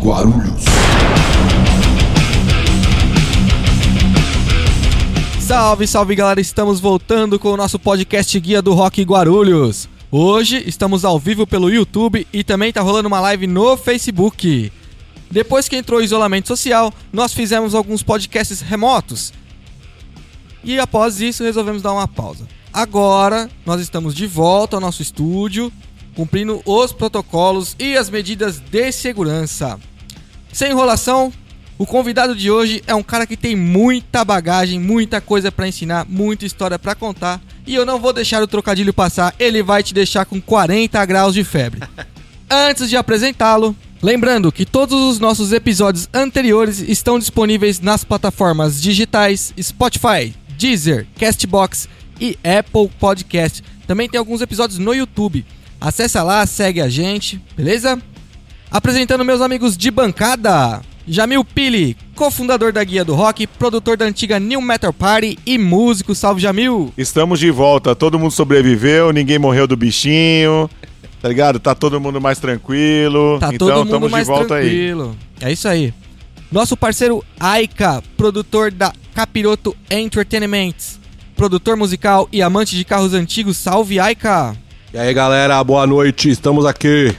Guarulhos. Salve, salve galera, estamos voltando com o nosso podcast Guia do Rock Guarulhos. Hoje estamos ao vivo pelo YouTube e também tá rolando uma live no Facebook. Depois que entrou o isolamento social, nós fizemos alguns podcasts remotos. E após isso resolvemos dar uma pausa. Agora nós estamos de volta ao nosso estúdio, cumprindo os protocolos e as medidas de segurança. Sem enrolação, o convidado de hoje é um cara que tem muita bagagem, muita coisa para ensinar, muita história para contar. E eu não vou deixar o trocadilho passar, ele vai te deixar com 40 graus de febre. Antes de apresentá-lo, lembrando que todos os nossos episódios anteriores estão disponíveis nas plataformas digitais Spotify, Deezer, Castbox e Apple Podcast. Também tem alguns episódios no YouTube. Acesse lá, segue a gente, beleza? Apresentando meus amigos de bancada. Jamil Pili, cofundador da Guia do Rock, produtor da antiga New Metal Party e músico. Salve, Jamil! Estamos de volta, todo mundo sobreviveu, ninguém morreu do bichinho, tá ligado? Tá todo mundo mais tranquilo. Tá então todo mundo estamos mais de volta tranquilo. É isso aí. Nosso parceiro Aika, produtor da Capiroto Entertainment, produtor musical e amante de carros antigos. Salve, Aika! E aí galera, boa noite, estamos aqui.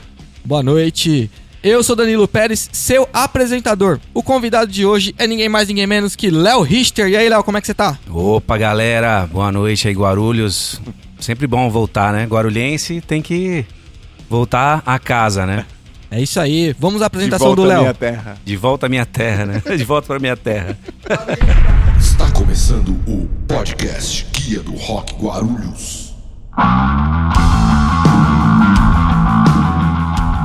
Boa noite. Eu sou Danilo Pérez, seu apresentador. O convidado de hoje é ninguém mais, ninguém menos que Léo Richter. E aí, Léo, como é que você tá? Opa, galera, boa noite aí, Guarulhos. Sempre bom voltar, né? Guarulhense tem que voltar a casa, né? É isso aí. Vamos à De apresentação volta do à Léo. minha terra. De volta à minha terra, né? De volta pra minha terra. Está começando o podcast Guia do Rock Guarulhos.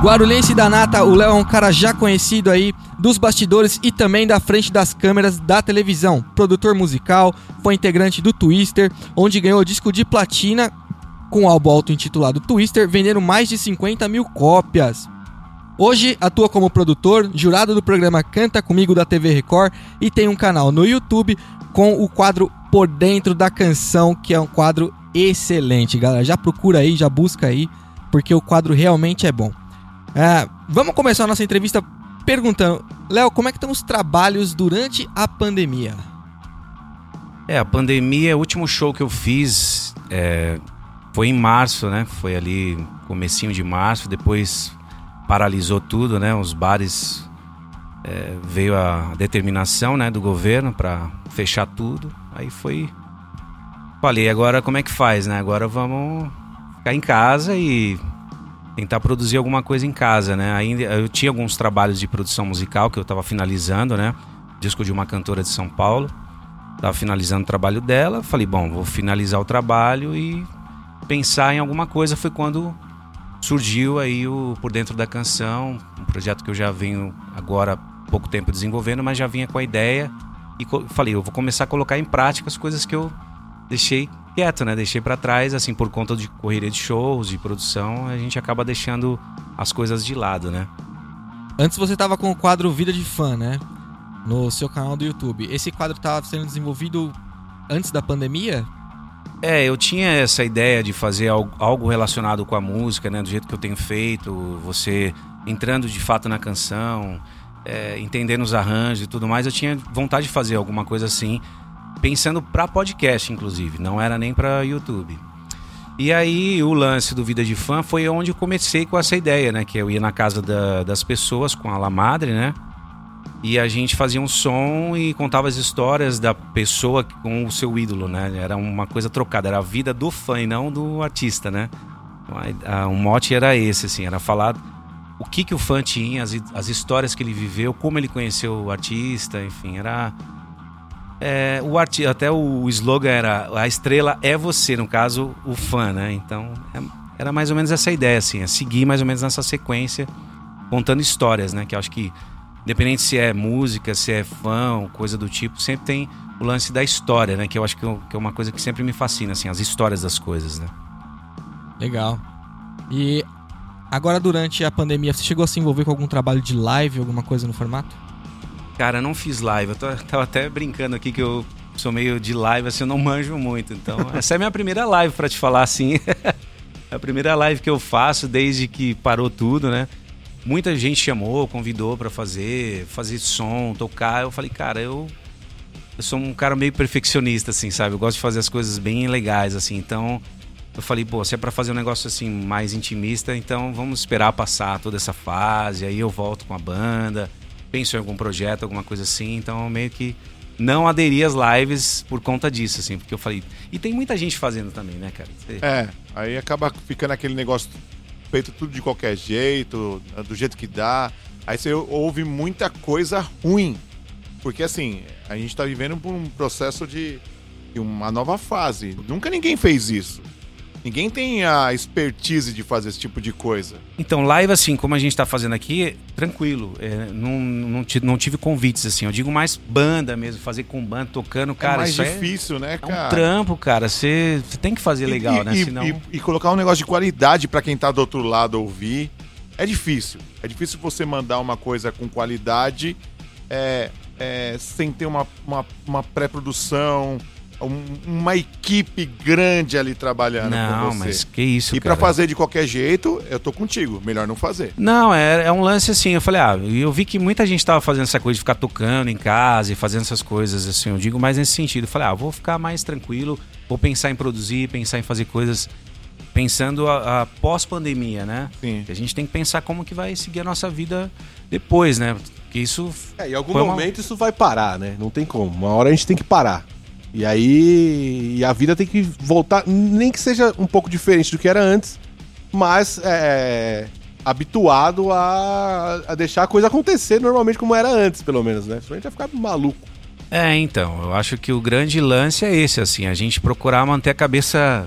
Guarulhense da Nata, o Léo é um cara já conhecido aí dos bastidores e também da frente das câmeras da televisão. Produtor musical, foi integrante do Twister, onde ganhou disco de platina com o álbum auto-intitulado Twister, vendendo mais de 50 mil cópias. Hoje atua como produtor, jurado do programa Canta Comigo da TV Record e tem um canal no YouTube com o quadro Por Dentro da Canção, que é um quadro excelente, galera. Já procura aí, já busca aí, porque o quadro realmente é bom. É, vamos começar a nossa entrevista perguntando, Léo, como é que estão os trabalhos durante a pandemia? É, a pandemia, o último show que eu fiz é, foi em março, né? Foi ali comecinho de março, depois paralisou tudo, né? Os bares é, veio a determinação, né, do governo para fechar tudo. Aí foi falei, agora como é que faz, né? Agora vamos ficar em casa e tentar produzir alguma coisa em casa, né? Ainda eu tinha alguns trabalhos de produção musical que eu estava finalizando, né? Disco de uma cantora de São Paulo. Tava finalizando o trabalho dela, falei, bom, vou finalizar o trabalho e pensar em alguma coisa. Foi quando surgiu aí o Por Dentro da Canção, um projeto que eu já venho agora há pouco tempo desenvolvendo, mas já vinha com a ideia e falei, eu vou começar a colocar em prática as coisas que eu deixei quieto, né? Deixei pra trás, assim, por conta de correria de shows, de produção, a gente acaba deixando as coisas de lado, né? Antes você estava com o quadro Vida de Fã, né? No seu canal do YouTube. Esse quadro estava sendo desenvolvido antes da pandemia? É, eu tinha essa ideia de fazer al- algo relacionado com a música, né? Do jeito que eu tenho feito, você entrando de fato na canção, é, entendendo os arranjos e tudo mais. Eu tinha vontade de fazer alguma coisa assim, pensando pra podcast, inclusive, não era nem pra YouTube. E aí o lance do Vida de Fã foi onde eu comecei com essa ideia, né? Que eu ia na casa da- das pessoas com a La Madre, né? E a gente fazia um som e contava as histórias da pessoa com o seu ídolo, né? Era uma coisa trocada, era a vida do fã e não do artista, né? Então, a- a- O mote era esse, assim, era falar o que, que o fã tinha, as, as histórias que ele viveu, como ele conheceu o artista, enfim, era. É, o arti até o slogan era a estrela é você, no caso, o fã, né? Então é- era mais ou menos essa ideia, assim, é seguir mais ou menos nessa sequência, contando histórias, né? Que eu acho que Independente se é música, se é fã, ou coisa do tipo, sempre tem o lance da história, né? Que eu acho que, eu- que é uma coisa que sempre me fascina, assim, as histórias das coisas, né? Legal. E agora durante a pandemia, você chegou a se envolver com algum trabalho de live, alguma coisa no formato? Cara, eu não fiz live. Eu tô- tava até brincando aqui que eu sou meio de live, assim, eu não manjo muito. Então, essa é a minha primeira live, pra te falar assim. é a primeira live que eu faço desde que parou tudo, né? muita gente chamou, convidou pra fazer, fazer som, tocar. Eu falei, cara, eu eu sou um cara meio perfeccionista assim, sabe? Eu gosto de fazer as coisas bem legais assim. Então, eu falei, pô, se é pra fazer um negócio assim mais intimista, então vamos esperar passar toda essa fase, aí eu volto com a banda, penso em algum projeto, alguma coisa assim. Então, meio que não aderi às lives por conta disso, assim, porque eu falei. E tem muita gente fazendo também, né, cara? Você- É, aí acaba ficando aquele negócio feito tudo de qualquer jeito, do jeito que dá. Aí você ouve muita coisa ruim. Porque assim, a gente tá vivendo por um processo de uma nova fase. Nunca ninguém fez isso. Ninguém tem a expertise de fazer esse tipo de coisa. Então, live, assim, como a gente tá fazendo aqui, tranquilo. É, não, não, não tive convites, assim. Eu digo mais banda mesmo, fazer com banda, tocando, cara. é mais difícil, né, é, é cara? um trampo, cara. Você tem que fazer legal, e, né? E, Senão. e- e colocar um negócio de qualidade pra quem tá do outro lado ouvir é difícil. É difícil você mandar uma coisa com qualidade é, é, sem ter uma, uma, uma pré-produção, uma equipe grande ali trabalhando Não, com você. mas que isso, e pra cara. fazer de qualquer jeito, eu tô contigo. Melhor não fazer. Não, é, é um lance assim. Eu falei, ah, e eu vi que muita gente tava fazendo essa coisa de ficar tocando em casa e fazendo essas coisas, assim. Eu digo mais nesse sentido. Eu falei, ah, vou ficar mais tranquilo, vou pensar em produzir, pensar em fazer coisas pensando a, a pós-pandemia, né? Sim. Que a gente tem que pensar como que vai seguir a nossa vida depois, né? Porque isso. É, em algum Foi uma- momento isso vai parar, né? Não tem como. Uma hora a gente tem que parar. E aí e a vida tem que voltar, nem que seja um pouco diferente do que era antes, mas é, habituado a, a deixar a coisa acontecer normalmente como era antes, pelo menos, né? Senão a gente vai ficar maluco. É, então, eu acho que o grande lance é esse, assim, a gente procurar manter a cabeça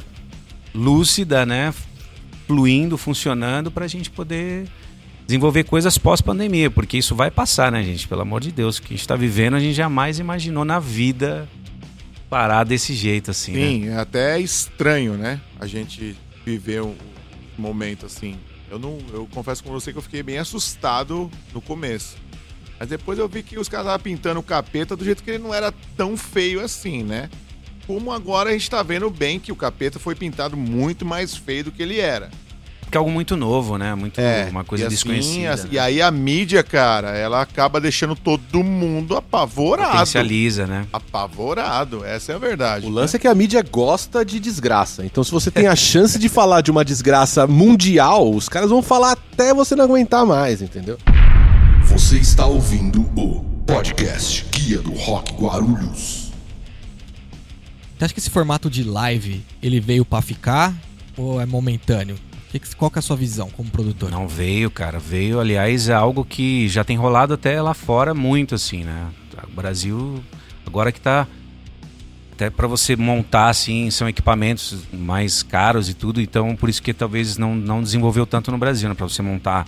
lúcida, né? Fluindo, funcionando, pra gente poder desenvolver coisas pós-pandemia, porque isso vai passar, né, gente? Pelo amor de Deus, o que a gente tá vivendo, a gente jamais imaginou na vida parar desse jeito, assim, né? Sim, é até estranho, né? A gente viver um um momento assim. Eu não, eu confesso com você que eu fiquei bem assustado no começo. Mas depois eu vi que os caras estavam pintando o capeta do jeito que ele não era tão feio assim, né? Como agora a gente tá vendo bem que o capeta foi pintado muito mais feio do que ele era. Porque é algo muito novo, né? Muito, uma coisa e assim, desconhecida. as- né? E aí a mídia, cara, ela acaba deixando todo mundo apavorado. Potencializa, né? Apavorado, essa é a verdade. O lance é que a mídia gosta de desgraça. Então, se você tem a chance de falar de uma desgraça mundial, os caras vão falar até você não aguentar mais, entendeu? Você está ouvindo o podcast Guia do Rock Guarulhos. Você acha que esse formato de live ele veio pra ficar ou é momentâneo? Que Qual que é a sua visão como produtor? Não veio, cara. Veio, aliás, é algo que já tem rolado até lá fora muito, assim, né? O Brasil, agora que tá. Até pra você montar, assim, são equipamentos mais caros e tudo, então por isso que talvez não, não desenvolveu tanto no Brasil, né? Pra você montar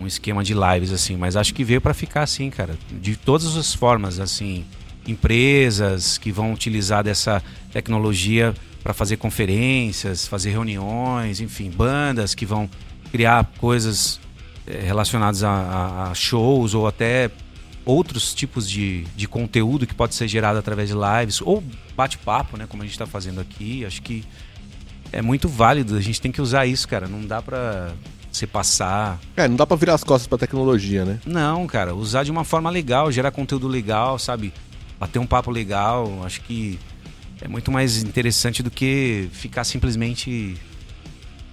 um esquema de lives, assim. Mas acho que veio pra ficar, assim, cara. De todas as formas, assim. Empresas que vão utilizar dessa tecnologia para fazer conferências, fazer reuniões, enfim, bandas que vão criar coisas eh, relacionadas a, a- shows ou até outros tipos de, de conteúdo que pode ser gerado através de lives ou bate-papo, né, como a gente está fazendo aqui. Acho que é muito válido. A gente tem que usar isso, cara. Não dá para você passar. É, não dá pra virar as costas pra tecnologia, né? Não, cara. Usar de uma forma legal, gerar conteúdo legal, sabe? Bater um papo legal. Acho que é muito mais interessante do que ficar simplesmente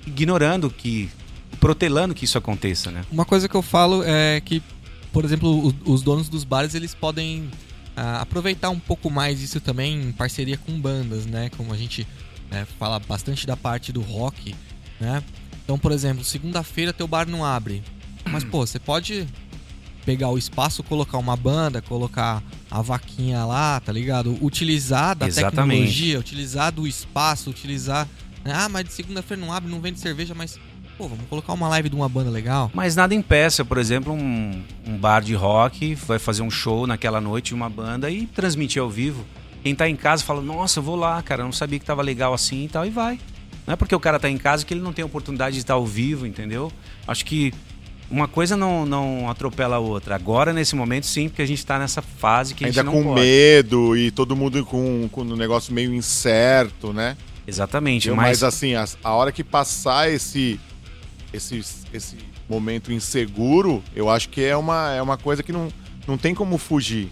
ignorando que. protelando que isso aconteça, né? Uma coisa que eu falo é que, por exemplo, os donos dos bares eles podem ah, aproveitar um pouco mais isso também em parceria com bandas, né? Como a gente né, fala bastante da parte do rock, né? Então, por exemplo, segunda-feira teu bar não abre, mas pô, você pode pegar o espaço, colocar uma banda, colocar a vaquinha lá, tá ligado? Utilizar da Exatamente. tecnologia, utilizar do espaço, utilizar. né? Ah, mas de segunda-feira não abre, não vende cerveja, mas pô, vamos colocar uma live de uma banda legal. Mas nada impeça, por exemplo, um, um bar de rock vai fazer um show naquela noite de uma banda e transmitir ao vivo. Quem tá em casa fala, nossa, eu vou lá, cara, não sabia que tava legal assim e tal, e vai. Não é porque o cara tá em casa que ele não tem oportunidade de estar ao vivo, entendeu? Acho que uma coisa não, não atropela a outra. Agora, nesse momento, sim, porque a gente tá nessa fase que a gente Ainda com pode. medo e todo mundo com, com um negócio meio incerto, né? Exatamente, Mas, mas... assim, a, a hora que passar esse esse, esse momento inseguro, eu acho que é uma, é uma coisa que não, não tem como fugir.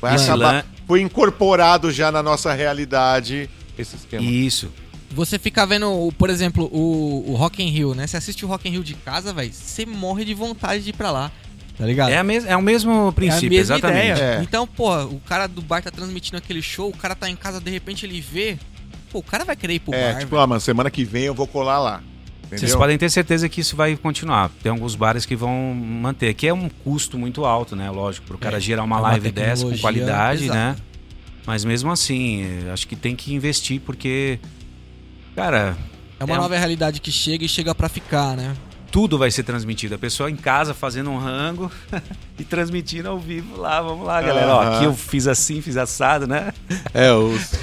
Vai acabar, lan- foi incorporado já na nossa realidade esse esquema. Isso. Você fica vendo, o- por exemplo, o, o Rock in Rio, né? Você assiste o Rock in Rio de casa, velho, você morre de vontade de ir pra lá, tá ligado? É, a mes é o mesmo princípio, é a mesma exatamente. ideia. É. Então, pô, o cara do bar tá transmitindo aquele show, o cara tá em casa, de repente ele vê. Pô, o cara vai querer ir pro É, bar. tipo, velho. ah, mano, semana que vem eu vou colar lá. Entendeu? Vocês podem ter certeza que isso vai continuar. Tem alguns bares que vão manter, que é um custo muito alto, né? Lógico, pro cara É, gerar uma é uma live dessa com qualidade, pesada. né? Mas mesmo assim, eh, acho que tem que investir porque, cara, é uma é um- nova realidade que chega e chega pra ficar, né? tudo vai ser transmitido. A pessoa em casa fazendo um rango e transmitindo ao vivo lá. Vamos lá, galera. Ó, Aham. aqui eu fiz assim, fiz assado, né? É, os.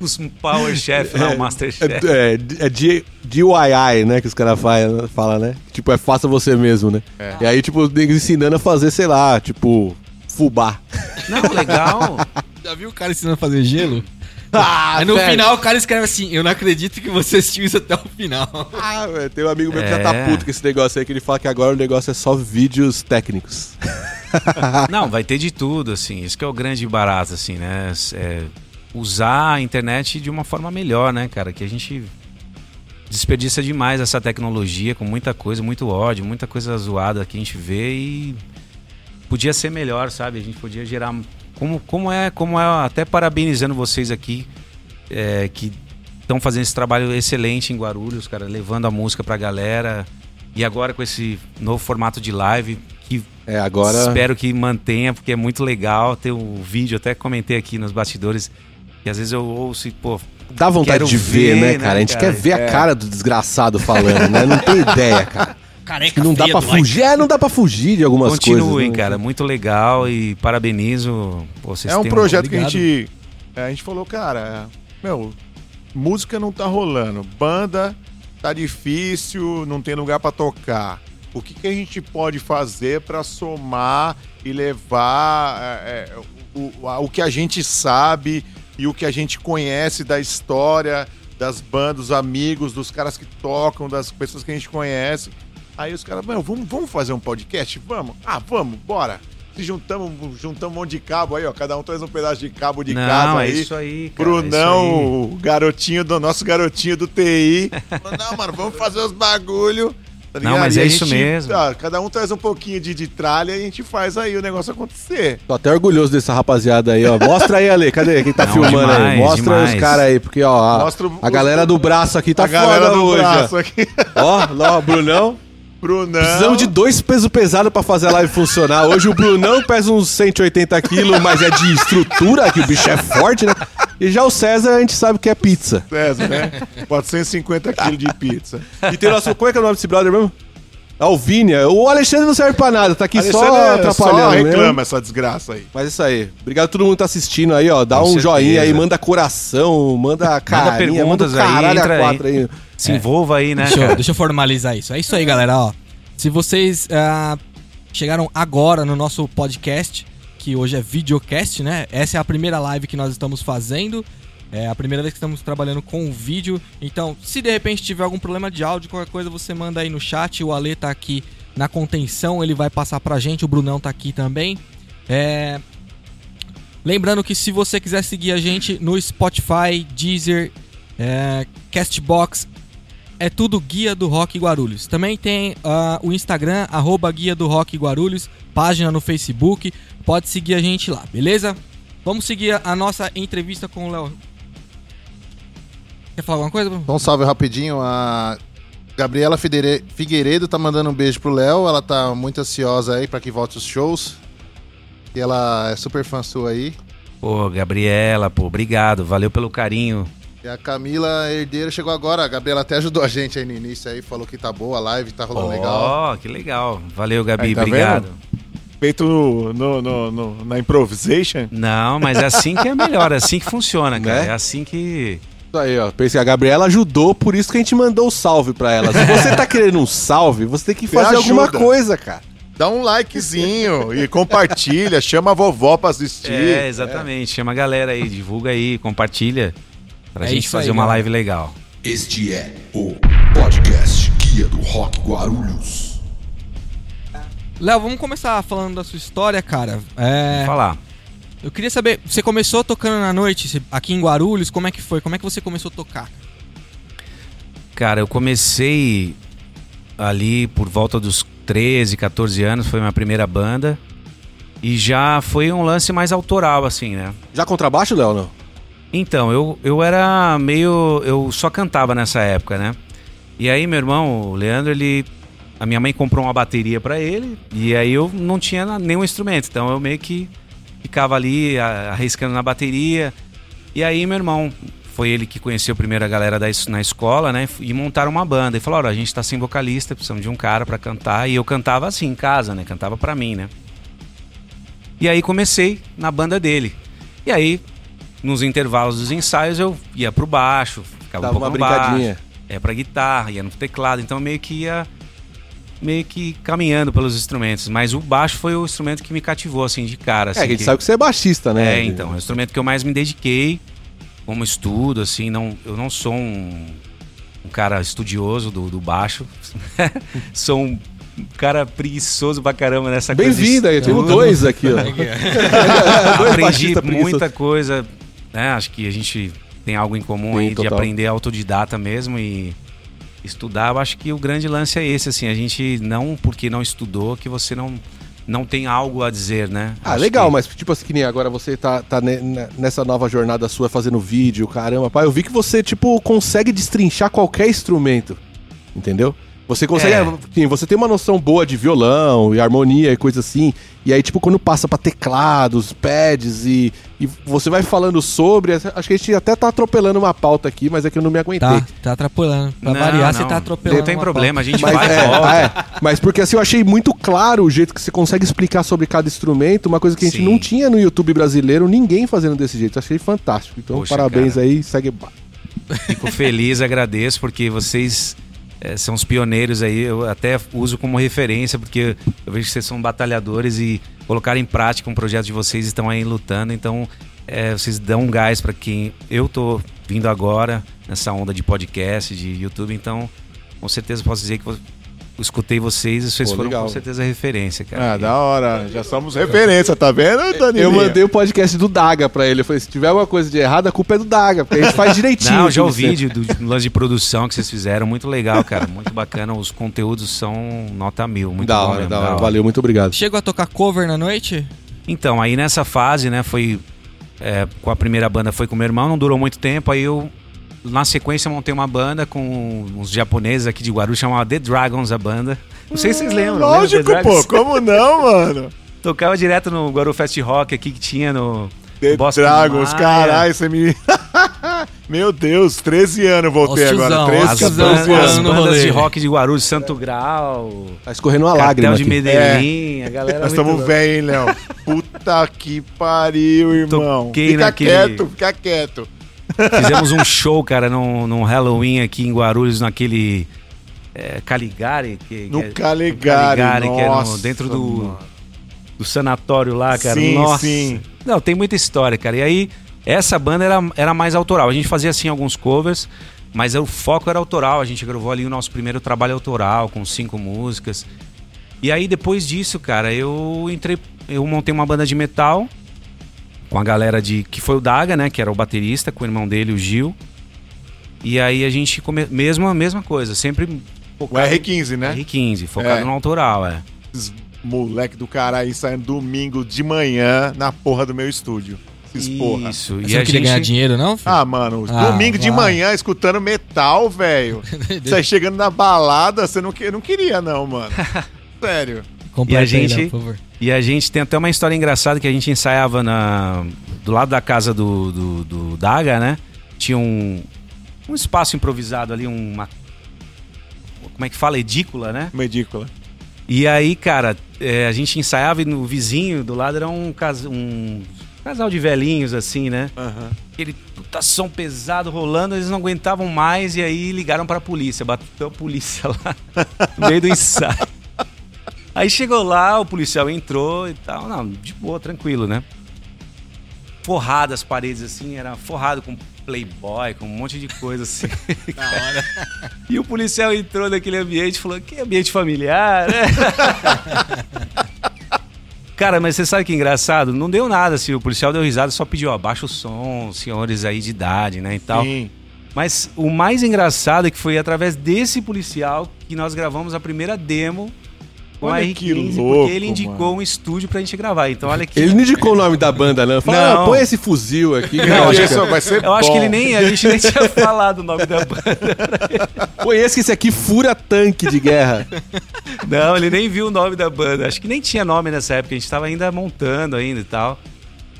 Os Power Chef, não, o Master Chef. É, é, é DIY, né? Que os caras falam, fala, né? Tipo, é faça você mesmo, né? É. E aí, tipo, os negros ensinando a fazer, sei lá, tipo, fubá. Não, legal. Já viu o cara ensinando a fazer gelo? Ah, Aí no velho. final o cara escreve assim: Eu não acredito que você assistiu isso até o final. Ah, velho, tem um amigo meu que já tá É. puto com esse negócio aí, que ele fala que agora o negócio é só vídeos técnicos. Não, vai ter de tudo, assim. Isso que é o grande barato, assim, né? É usar a internet de uma forma melhor, né, cara? Que a gente desperdiça demais essa tecnologia com muita coisa, muito ódio, muita coisa zoada que a gente vê e podia ser melhor, sabe? A gente podia gerar como, como é, como é, até parabenizando vocês aqui é, que estão fazendo esse trabalho excelente em Guarulhos, cara, levando a música pra galera. E agora com esse novo formato de live que É, agora. Espero que mantenha, porque é muito legal ter o vídeo. Até comentei aqui nos bastidores que às vezes eu ouço e, pô, Dá vontade Quero de ver, ver, né, né, cara? A gente cara? quer ver a É. cara do desgraçado falando, né? Não tem ideia, cara. Careca, Não dá like. fugir. É, não dá pra fugir de algumas continuem, coisas. né? cara. Muito legal e parabenizo. Vocês É um projeto que a gente. é, a gente falou, cara, meu, música não tá rolando. Banda tá difícil, não tem lugar pra tocar. O que, que a gente pode fazer pra somar e levar é, é, o, a- o que a gente sabe e o que a gente conhece da história das bandas, dos amigos, dos caras que tocam, das pessoas que a gente conhece. Aí os caras, meu, vamos, vamos fazer um podcast? Vamos? Ah, vamos, bora. Se juntamos, juntamos um monte de cabo aí, ó. Cada um traz um pedaço de cabo de Não, casa é aí. isso aí, cara. Brunão, é isso aí. o garotinho do nosso garotinho do TI. Falou, Não, mano, vamos fazer os bagulho. tá Não, mas E é a isso gente, mesmo. ah, cada um traz um pouquinho de, de tralha e a gente faz aí o negócio acontecer. Tô até orgulhoso dessa rapaziada aí, ó. Mostra aí, Ale. Cadê? Quem tá Não, filmando aí? demais, Mostra demais. os caras aí, porque, ó, a, Mostra o- a galera do braço aqui tá a galera foda do hoje. braço ó. aqui. Ó, lá, ó, Brunão. Brunão. Precisamos de dois pesos pesados pra fazer a live funcionar. Hoje o Brunão pesa uns 180 quilos, mas é de estrutura, que o bicho é forte, né? E já o César a gente sabe que é pizza. César, né? 450 quilos de pizza. E tem o nosso. Como é que é o nome desse brother mesmo? Alvínia. O Alexandre não serve pra nada, tá aqui só Alexandre atrapalhando. Só mesmo. reclama essa desgraça aí. Mas é isso aí. Obrigado a todo mundo que tá assistindo aí, ó. Dá Com um certeza. joinha aí, manda coração, manda carinha, manda perguntas aí, caralho entra a aí. quatro aí. Se envolva aí, né? Deixa eu, deixa eu formalizar isso. É isso aí, galera. Ó, se vocês ah, chegaram agora no nosso podcast, que hoje é videocast, né? Essa é a primeira live que nós estamos fazendo. É a primeira vez que estamos trabalhando com o vídeo. Então, se de repente tiver algum problema de áudio, qualquer coisa, você manda aí no chat. O Ale tá aqui na contenção, ele vai passar pra gente. O Brunão tá aqui também. É, Lembrando que se você quiser seguir a gente no Spotify, Deezer, é, Castbox, é tudo Guia do Rock Guarulhos. Também tem ah, o Instagram, arroba Guia do Rock Guarulhos, página no Facebook. Pode seguir a gente lá, beleza? Vamos seguir a- nossa entrevista com o Léo. Quer falar alguma coisa, Bruno? Então, um salve rapidinho. A Gabriela Figueiredo tá mandando um beijo pro Léo. Ela tá muito ansiosa aí pra que volte os shows. E ela é super fã sua aí. Pô, Gabriela, pô, obrigado. Valeu pelo carinho. E a Camila Herdeiro chegou agora. A Gabriela até ajudou a gente aí no início aí, falou que tá boa a live, tá rolando Ó, legal. que legal. Valeu, Gabi, Aí, tá obrigado. Feito no, no- no- no- na improvisation. Não, mas é assim que é melhor, é assim que funciona, cara. Né? É assim que. Isso aí, ó. Pensei, a Gabriela ajudou, por isso que a gente mandou o salve pra ela. Se você tá querendo um salve, você tem que Você fazer alguma coisa, cara. Dá um likezinho e compartilha, chama a vovó pra assistir. É, exatamente. Chama a galera aí, divulga aí, compartilha. Pra É gente isso aí, fazer uma galera. live legal. Este é o podcast Guia do Rock Guarulhos. Léo, vamos começar falando da sua história, cara. É, Vou falar. eu queria saber, você começou tocando na noite aqui em Guarulhos, como é que foi? Como é que você começou a tocar? Cara, eu comecei ali por volta dos 13, 14 anos, foi minha primeira banda. E já foi um lance mais autoral, assim, né? Já contrabaixo, Léo, não? Então, eu, eu era meio. Eu só cantava nessa época, né? E aí, meu irmão, o Leandro, ele. A minha mãe comprou uma bateria pra ele, e aí eu não tinha nenhum instrumento, então eu meio que ficava ali arriscando na bateria. E aí, meu irmão, foi ele que conheceu primeiro a galera da, na escola, né? E montaram uma banda. E olha, a gente tá sem vocalista, precisamos de um cara pra cantar. E eu cantava assim, em casa, né? Cantava pra mim, né? E aí comecei na banda dele. E aí, nos intervalos dos ensaios, eu ia pro baixo, ficava Dava um pouco uma baixo, brincadinha. ia pra guitarra, ia no teclado, então eu meio que ia meio que caminhando pelos instrumentos, mas o baixo foi o instrumento que me cativou assim de cara, assim, é, que a gente que- sabe que você é baixista, né? é, então, é o instrumento que eu mais me dediquei como estudo, assim, não, eu não sou um, um cara estudioso do, do baixo, sou um cara preguiçoso pra caramba nessa coisa. de Bem-vindo aí, temos estudo. dois aqui, ó. Aprendi muita coisa, né? Acho que a gente tem algo em comum Sim, aí de total. aprender autodidata mesmo e estudar. Eu acho que o grande lance é esse, assim, a gente não porque não estudou que você não não tem algo a dizer, né? Ah, Acho legal, que- mas tipo assim, que nem agora você tá, tá ne- ne- nessa nova jornada sua fazendo vídeo, caramba, pai, eu vi que você, tipo, consegue destrinchar qualquer instrumento, entendeu? Você consegue, É. sim, você tem uma noção boa de violão e harmonia e coisa assim, e aí, tipo, quando passa pra teclados, pads e, e você vai falando sobre, acho que a gente até tá atropelando uma pauta aqui, mas é que eu não me aguentei. Tá, tá atrapalhando. Pra Não, variar, você não, tá atropelando. Não tem problema, a gente Mas, vai e é, volta. é, mas porque assim, eu achei muito claro o jeito que você consegue explicar sobre cada instrumento, uma coisa que a gente Sim. não tinha no YouTube brasileiro, ninguém fazendo desse jeito. Achei fantástico. Então, Poxa, parabéns cara. aí, segue. Fico feliz, agradeço, porque vocês eh, são os pioneiros aí. Eu até uso como referência, porque eu vejo que vocês são batalhadores e colocaram em prática um projeto de vocês estão aí lutando. Então, eh, vocês dão um gás para quem eu tô vindo agora nessa onda de podcast, de YouTube. Então, com certeza posso dizer que escutei vocês e vocês Pô, foram legal. com certeza referência, cara. Ah, da hora. Já somos referência, tá vendo, Danilo? Eu mandei o podcast do Daga pra ele. Eu falei: se tiver alguma coisa de errado, a culpa é do Daga, porque a gente faz direitinho. Não, já ouvi de- do lance de produção que vocês fizeram, muito legal, cara, muito bacana. Os conteúdos são nota mil, muito Da bom hora, mesmo, da hora. Valeu, muito obrigado. Chegou a tocar cover na noite? Então, aí nessa fase, né, foi é, com a primeira banda foi com meu irmão, não durou muito tempo, aí eu na sequência montei uma banda com uns japoneses aqui de Guarulhos, chamava The Dragons a banda. Não sei se vocês lembram. lembra Lógico, pô. Como não, mano? Tocava direto no Guaru Fest Rock aqui que tinha no The do Dragons, caralho, você me. Meu Deus, 13 anos eu voltei Os agora. tiozão, 13, os As, tiozão bandas, 14 as voando no anos. bandas rolê. de rock de Guarulhos, Santo Grau, Tá escorrendo uma lágrima. Cartel de. Medellín, a galera Nós estamos velhos, hein, Léo? Puta que pariu, irmão. Toquei fica naquele- quieto, fica quieto. Fizemos um show, cara, num, num Halloween aqui em Guarulhos, naquele é, Caligari. Que, No que é- Caligari, que era no- nossa, dentro do, do sanatório lá, cara. Sim, Nossa. sim. Não, tem muita história, cara. E aí, essa banda era, era mais autoral. A gente fazia, assim, alguns covers, mas o foco era autoral. A gente gravou ali o nosso primeiro trabalho autoral, com cinco músicas. E aí, depois disso, cara, eu entrei... Eu montei uma banda de metal com a galera de... Que foi o Daga, né? Que era o baterista, com o irmão dele, o Gil. E aí, a gente... Come, mesma, mesma coisa, sempre... O focado- R15, né? R15, focado É. no autoral, é. Esses moleque do caralho aí saindo domingo de manhã na porra do meu estúdio. Esses porra. Isso. Você E não a queria gente... ganhar dinheiro, não? filho? Ah, mano, Ah, domingo de manhã escutando metal, velho. Você chegando na balada, você não, que- não queria, não, mano. Sério. Completa E a gente- aí, Léo, por favor. E a gente tem até uma história engraçada que a gente ensaiava na, do lado da casa do, do, do Daga, né? Tinha um, um espaço improvisado ali, uma. Como é que fala? Edícula, né? Medícula. E aí, cara, é, a gente ensaiava e no vizinho do lado era um, cas, um casal de velhinhos, assim, né? Aham. Aquele puta som pesado rolando, eles não aguentavam mais e aí ligaram pra polícia, bateu a polícia lá no meio do ensaio. Aí chegou lá, o policial entrou e tal, não, de boa, tranquilo, né? Forrado as paredes assim, era forrado com playboy, com um monte de coisa assim. E o policial entrou naquele ambiente e falou: que ambiente familiar, né? Cara, mas você sabe que engraçado? Não deu nada, assim. O policial deu risada, só pediu, ó, baixa o som, senhores aí de idade, né, e tal. Sim. Mas o mais engraçado é que foi através desse policial que nós gravamos a primeira demo com Olha a R15, que porque louco, ele indicou mano. um estúdio pra gente gravar. Então, olha que. Ele não indicou o nome da banda, não. Fala, Não. ah, põe esse fuzil aqui. Não, acho isso vai ser Eu acho bom. que ele nem. A gente nem tinha falado o nome da banda. Põe esse que esse aqui fura tanque de guerra. Não, ele nem viu o nome da banda. Acho que nem tinha nome nessa época, a gente tava ainda montando ainda e tal.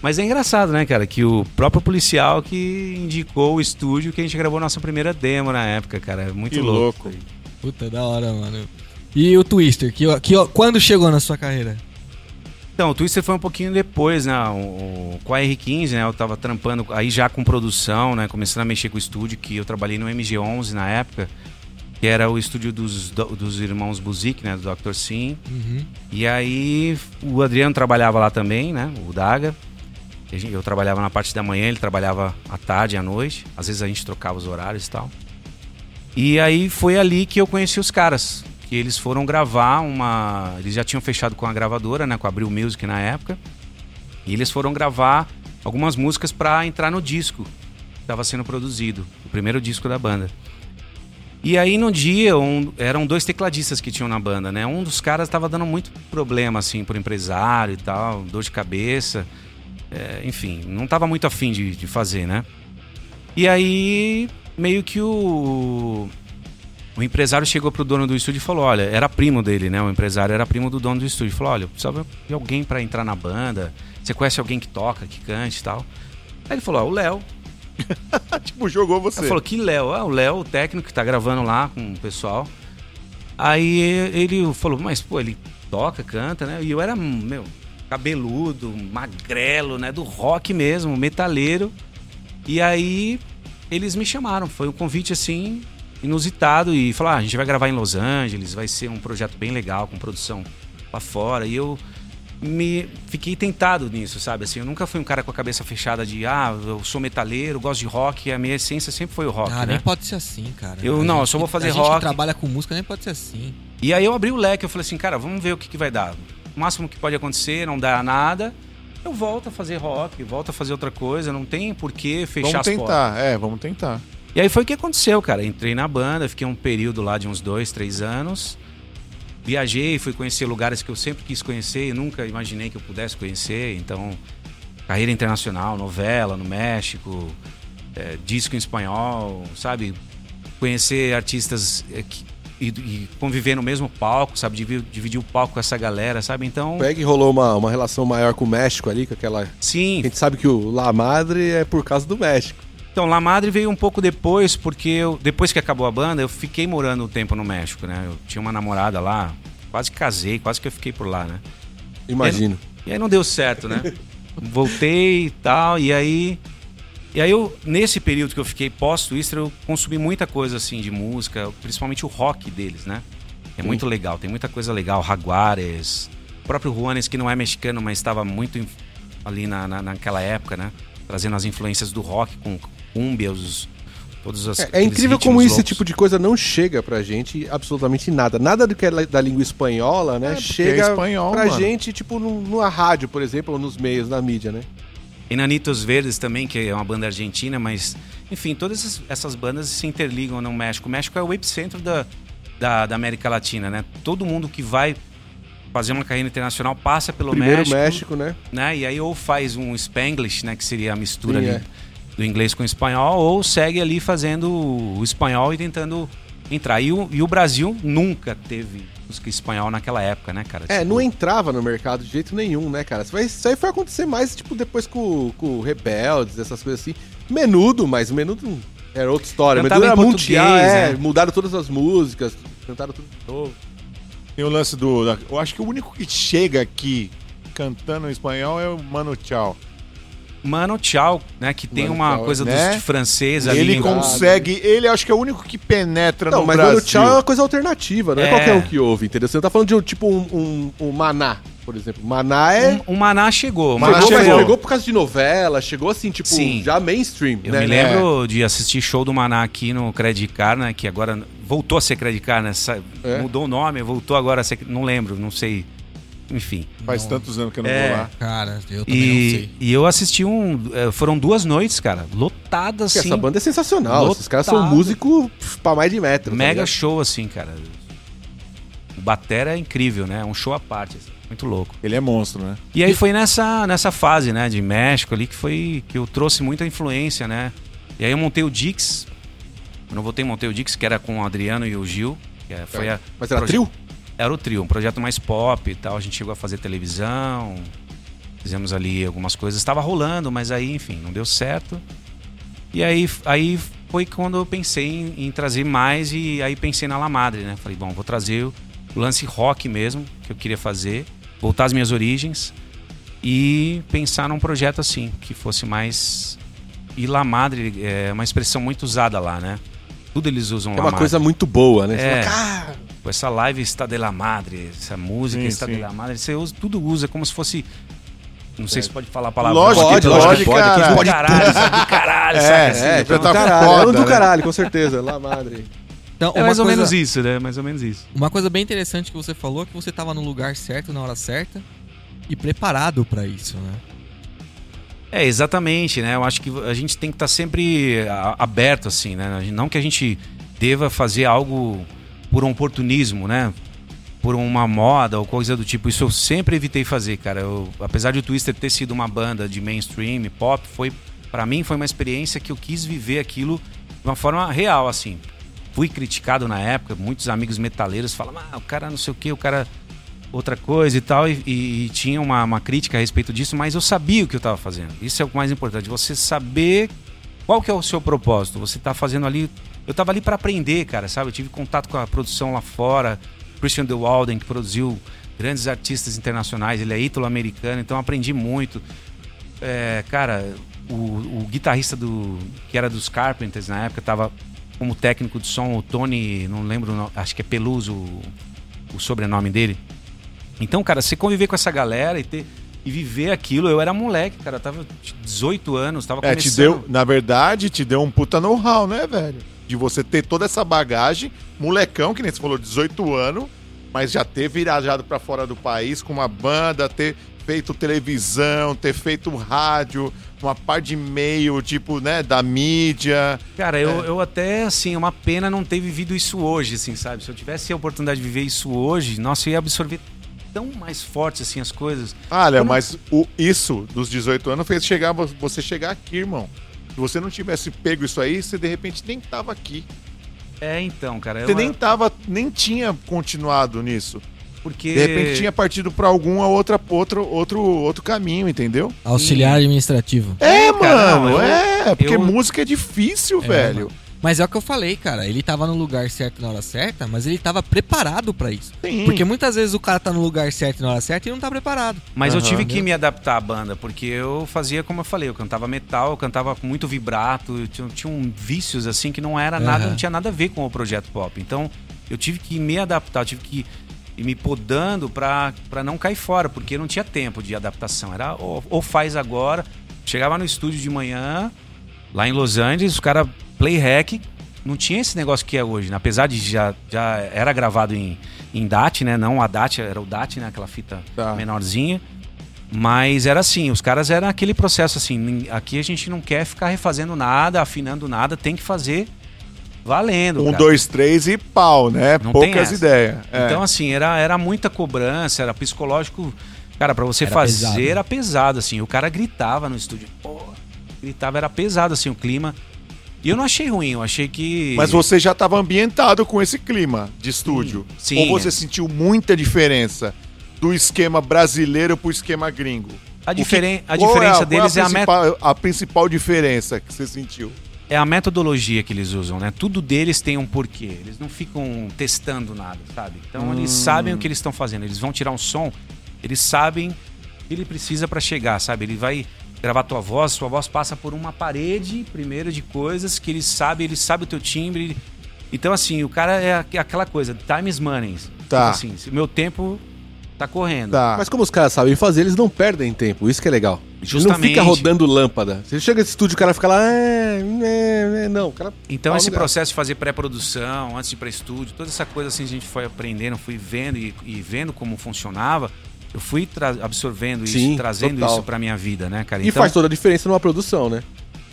Mas é engraçado, né, cara, que o próprio policial que indicou o estúdio que a gente gravou nossa primeira demo na época, cara. É muito Que louco. louco. Puta, da hora, mano. E o Twister, que, que quando chegou na sua carreira? Então, o Twister foi um pouquinho depois, né? O, com a R15, né? Eu tava trampando aí já com produção, né? Começando a mexer com o estúdio, que eu trabalhei no MG11 na época, que era o estúdio dos, do- dos irmãos Buzik, né? Do Dr. Sim. Uhum. E aí o Adriano trabalhava lá também, né? O Daga. Eu trabalhava na parte da manhã, ele trabalhava à tarde à noite. Às vezes a gente trocava os horários e tal. E aí foi ali que eu conheci os caras. Que eles foram gravar uma. Eles já tinham fechado com a gravadora, né? Com a Abril Music na época. E eles foram gravar algumas músicas pra entrar no disco que estava sendo produzido. O primeiro disco da banda. E aí no dia um- eram dois tecladistas que tinham na banda, né? Um dos caras tava dando muito problema assim pro empresário e tal, dor de cabeça, É, enfim, não tava muito afim de, de fazer, né? E aí meio que o o empresário chegou pro dono do estúdio e falou: Olha, era primo dele, né? O empresário era primo do dono do estúdio. Falou: Olha, eu precisava de alguém pra entrar na banda. Você conhece alguém que toca, que cante e tal? Aí ele falou: ah, o Léo. Tipo, jogou você. Ela falou, que Léo? Ah, o Léo, o técnico que tá gravando lá com o pessoal. Aí ele falou, mas pô, ele toca, canta, né? E eu era, meu, cabeludo, magrelo, né? Do rock mesmo, metaleiro. E aí eles me chamaram, foi um convite assim, inusitado. E falaram, ah, a gente vai gravar em Los Angeles, vai ser um projeto bem legal, com produção lá fora. E eu me fiquei tentado nisso, sabe? Assim, eu nunca fui um cara com a cabeça fechada de, ah, eu sou metaleiro, gosto de rock, a minha essência sempre foi o rock, Ah, né? nem pode ser assim, cara. Eu- A não, eu gente só vou fazer a gente rock. que trabalha com música nem pode ser assim. E aí eu abri o leque, eu falei assim, cara, vamos ver o que, que vai dar. O máximo que pode acontecer, não dá nada. Eu volto a fazer rock, volto a fazer outra coisa, não tem por que fechar Vamos as portas. tentar, é, vamos tentar. E aí foi o que aconteceu, cara. Entrei na banda, fiquei um período lá de uns dois, três anos. Viajei, fui conhecer lugares que eu sempre quis conhecer e nunca imaginei que eu pudesse conhecer. Então, carreira internacional, novela no México, é, disco em espanhol, sabe? Conhecer artistas é, que- e, e conviver no mesmo palco, sabe? Dividir, dividir o palco com essa galera, sabe? Então, Pega e rolou uma, uma relação maior com o México ali, com aquela. sim, A gente sabe que o La Madre é por causa do México. Então, La Madre veio um pouco depois, porque eu, depois que acabou a banda, eu fiquei morando um tempo no México, né? Eu tinha uma namorada lá, quase casei, quase que eu fiquei por lá, né? Imagino. E aí não deu certo, né? Voltei e tal, e aí. E aí eu, nesse período que eu fiquei pós-Twister, eu consumi muita coisa assim de música, principalmente o rock deles, né? É muito legal, tem muita coisa legal. Jaguares, o próprio Juanes, que não é mexicano, mas estava muito ali na, na- naquela época, né? Trazendo as influências do rock com cumbia, os, todos os. É, é incrível como esse tipo de coisa não chega pra gente absolutamente nada. Nada do que é da língua espanhola, né? É, porque chega é espanhol, pra mano. gente, tipo, numa rádio, por exemplo, ou nos meios, na mídia, né? Enanitos Verdes também, que é uma banda argentina, mas, enfim, todas essas, bandas se interligam no México. O México é o epicentro da, da, da América Latina, né? Todo mundo que vai fazer uma carreira internacional passa pelo Primeiro México, México, né? né? E aí ou faz um Spanglish, né? Que seria a mistura Sim, ali é. Do inglês com o espanhol, ou segue ali fazendo o espanhol e tentando entrar. E o, e o Brasil nunca teve música espanhol naquela época, né, cara? É, Tipo, não entrava no mercado de jeito nenhum, né, cara? Isso, vai- isso aí foi acontecer mais, tipo, depois com, com o Rebeldes, essas coisas assim. Menudo, mas o Menudo era outra história. Cantava Menudo era mundial, é. né? Mudaram todas as músicas, cantaram tudo de novo. Tem o lance do. da- eu acho que o único que chega aqui cantando em espanhol é o Mano Tchau. Mano Tchau, né? Que tem Mano uma Tchau, coisa né? dos de francês ali. Ele consegue. Ele acho que é o único que penetra Não, no mas Brasil. Mano Tchau é uma coisa alternativa, não é, É. qualquer um que ouve, entendeu? Você não tá falando de um, tipo um, um, um maná, por exemplo. Maná é. O, Maná chegou. Maná Maná chegou, mas chegou. chegou por causa de novela, chegou assim, tipo, Sim. já mainstream. Eu né? me lembro de assistir show do Maná aqui no Credit Car, né? Que agora voltou a ser Credit Car, né? É. Mudou o nome, voltou agora a ser. Não lembro, não sei. Enfim. Faz tantos anos que eu não É. vou lá. Cara, eu também não E, sei. e eu assisti um. eh, Foram duas noites, cara. Lotadas, Porque assim. essa banda é sensacional. Esses caras são músicos pra mais de metro. tá Mega ligado? show, assim, cara. O Batera é incrível, né? É um show à parte, assim, muito louco. Ele é monstro, né? E aí foi nessa, nessa fase, né, de México ali, que foi que eu trouxe muita influência, né? E aí eu montei o Dix. Quando eu voltei, montei o Dix, que era com o Adriano e o Gil. Que é- foi a, Mas era proje- trio? Era o trio, um projeto mais pop e tal. A gente chegou a fazer televisão, fizemos ali algumas coisas. Estava rolando, mas aí, enfim, não deu certo. E aí, aí foi quando eu pensei em, em trazer mais e aí pensei na La Madre, né? Falei, bom, vou trazer o lance rock mesmo, que eu queria fazer, voltar às minhas origens e pensar num projeto assim, que fosse mais... E La Madre é uma expressão muito usada lá, né? Tudo eles usam É uma coisa muito boa, né? É. fala, "Cara, Pô, essa live está de la madre, essa música Sim, está sim. de la madre, você usa, tudo usa como se fosse. Não sei se pode falar a palavra. Lógico Pode, lógico pode, cara. aqui pode caralho, sabe? do caralho, É, sabe? É, assim? já então tá caralho, foda, é do né? caralho, com certeza. Lá, madre. Então, É mais ou coisa- menos isso, né? Mais ou menos isso. Uma coisa bem interessante que você falou é que você tava no lugar certo, na hora certa e preparado pra isso, né? É, exatamente, né? Eu acho que a gente tem que estar sempre a- aberto, assim, né? Não que a gente deva fazer algo por um oportunismo, né? Por uma moda ou coisa do tipo. Isso eu sempre evitei fazer, cara. Eu, apesar de o Twister ter sido uma banda de mainstream, pop, foi para mim foi uma experiência que eu quis viver aquilo de uma forma real, assim. Fui criticado na época, muitos amigos metaleiros falavam, ah, o cara não sei o que, o cara outra coisa e tal, e, e- e tinha uma, uma crítica a respeito disso, mas eu sabia o que eu estava fazendo. Isso é o mais importante, você saber qual que é o seu propósito. Você está fazendo ali. Eu estava ali para aprender, cara, sabe? Eu tive contato com a produção lá fora, Christian De Walden, que produziu grandes artistas internacionais, ele é ítalo-americano, então aprendi muito. É, cara, o, o guitarrista do que era dos Carpenters na época estava como técnico de som, o Tony, não lembro, acho que é Peluso, o, o sobrenome dele. Então, cara, você conviver com essa galera e ter e viver aquilo, eu era moleque, cara, eu tava 18 anos, tava É, começando. te deu, na verdade, te deu um puta know-how, né, velho? De você ter toda essa bagagem, molecão, que nem você falou, 18 anos, mas já ter viajado pra fora do país com uma banda, ter feito televisão, ter feito rádio, uma parte de meio, tipo, né, da mídia. Cara, eu, eu até, assim, é uma pena não ter vivido isso hoje, assim, sabe? Se eu tivesse a oportunidade de viver isso hoje, nossa, eu ia absorver tão mais forte, assim, as coisas. Ah, Léo, Eu não- mas o, isso dos 18 anos fez chegar, você chegar aqui, irmão. Se você não tivesse pego isso aí, você de repente nem tava aqui. É, então, cara. Você eu- nem tava, nem tinha continuado nisso. Porque... De repente tinha partido pra algum outra, outro, outro, outro caminho, entendeu? Auxiliar administrativo. É, cara, mano, não, eu- é. Porque eu- música é difícil, É, velho. mano. Mas é o que eu falei, cara. Ele tava no lugar certo na hora certa, mas ele tava preparado pra isso. Sim. Porque muitas vezes o cara tá no lugar certo na hora certa e não tá preparado. Mas eu Aham. tive que me adaptar à banda, porque eu fazia como eu falei, eu cantava metal, eu cantava com muito vibrato, eu tinha, tinha um vícios assim que não era nada, Aham. não tinha nada a ver com o projeto pop. Então, eu tive que me adaptar, eu tive que ir me podando pra, pra não cair fora, porque não tinha tempo de adaptação. Era ou, ou faz agora. Chegava no estúdio de manhã, lá em Los Angeles, o cara play hack, não tinha esse negócio que é hoje, né? apesar de já, já era gravado em, em DAT, né? Não a DAT, era o DAT, né? Aquela fita Tá. menorzinha. Mas era assim, os caras eram aquele processo assim, aqui a gente não quer ficar refazendo nada, afinando nada, tem que fazer valendo. Um, cara. dois, três e pau, né? Não Poucas ideias. É. Então, assim, era, era muita cobrança, era psicológico. Cara, pra você Era fazer pesado. era pesado, assim. O cara gritava no estúdio. Pô, gritava, era pesado, assim, o clima. E eu não achei ruim, eu achei que. Mas você já estava ambientado com esse clima de estúdio. Sim. Ou você sentiu muita diferença do esquema brasileiro pro esquema gringo? A, O que- diferen... a qual diferença qual deles é a, met... principal, a principal diferença que você sentiu. é a metodologia que eles usam, né? Tudo deles tem um porquê. Eles não ficam testando nada, sabe? Então eles sabem o que eles estão fazendo. Eles vão tirar um som, eles sabem o que ele precisa pra chegar, sabe? Ele vai gravar tua voz, sua voz passa por uma parede primeiro de coisas que ele sabe, ele sabe o teu timbre. ele- Então assim, o cara é aqu- aquela coisa, time is money. Tá. Tipo assim, se o meu tempo tá correndo. Tá. Mas como os caras sabem fazer, eles não perdem tempo. Isso que é legal. Ele não Justamente. fica rodando lâmpada. Você chega nesse estúdio, o cara fica lá. É, é, é", não, o cara. Então esse lugar. processo de fazer pré-produção, antes de ir para estúdio, toda essa coisa assim a gente foi aprendendo, fui vendo e, e vendo como funcionava. Eu fui absorvendo isso, Sim, trazendo total. isso pra minha vida, né, cara? E faz toda a diferença numa produção, né?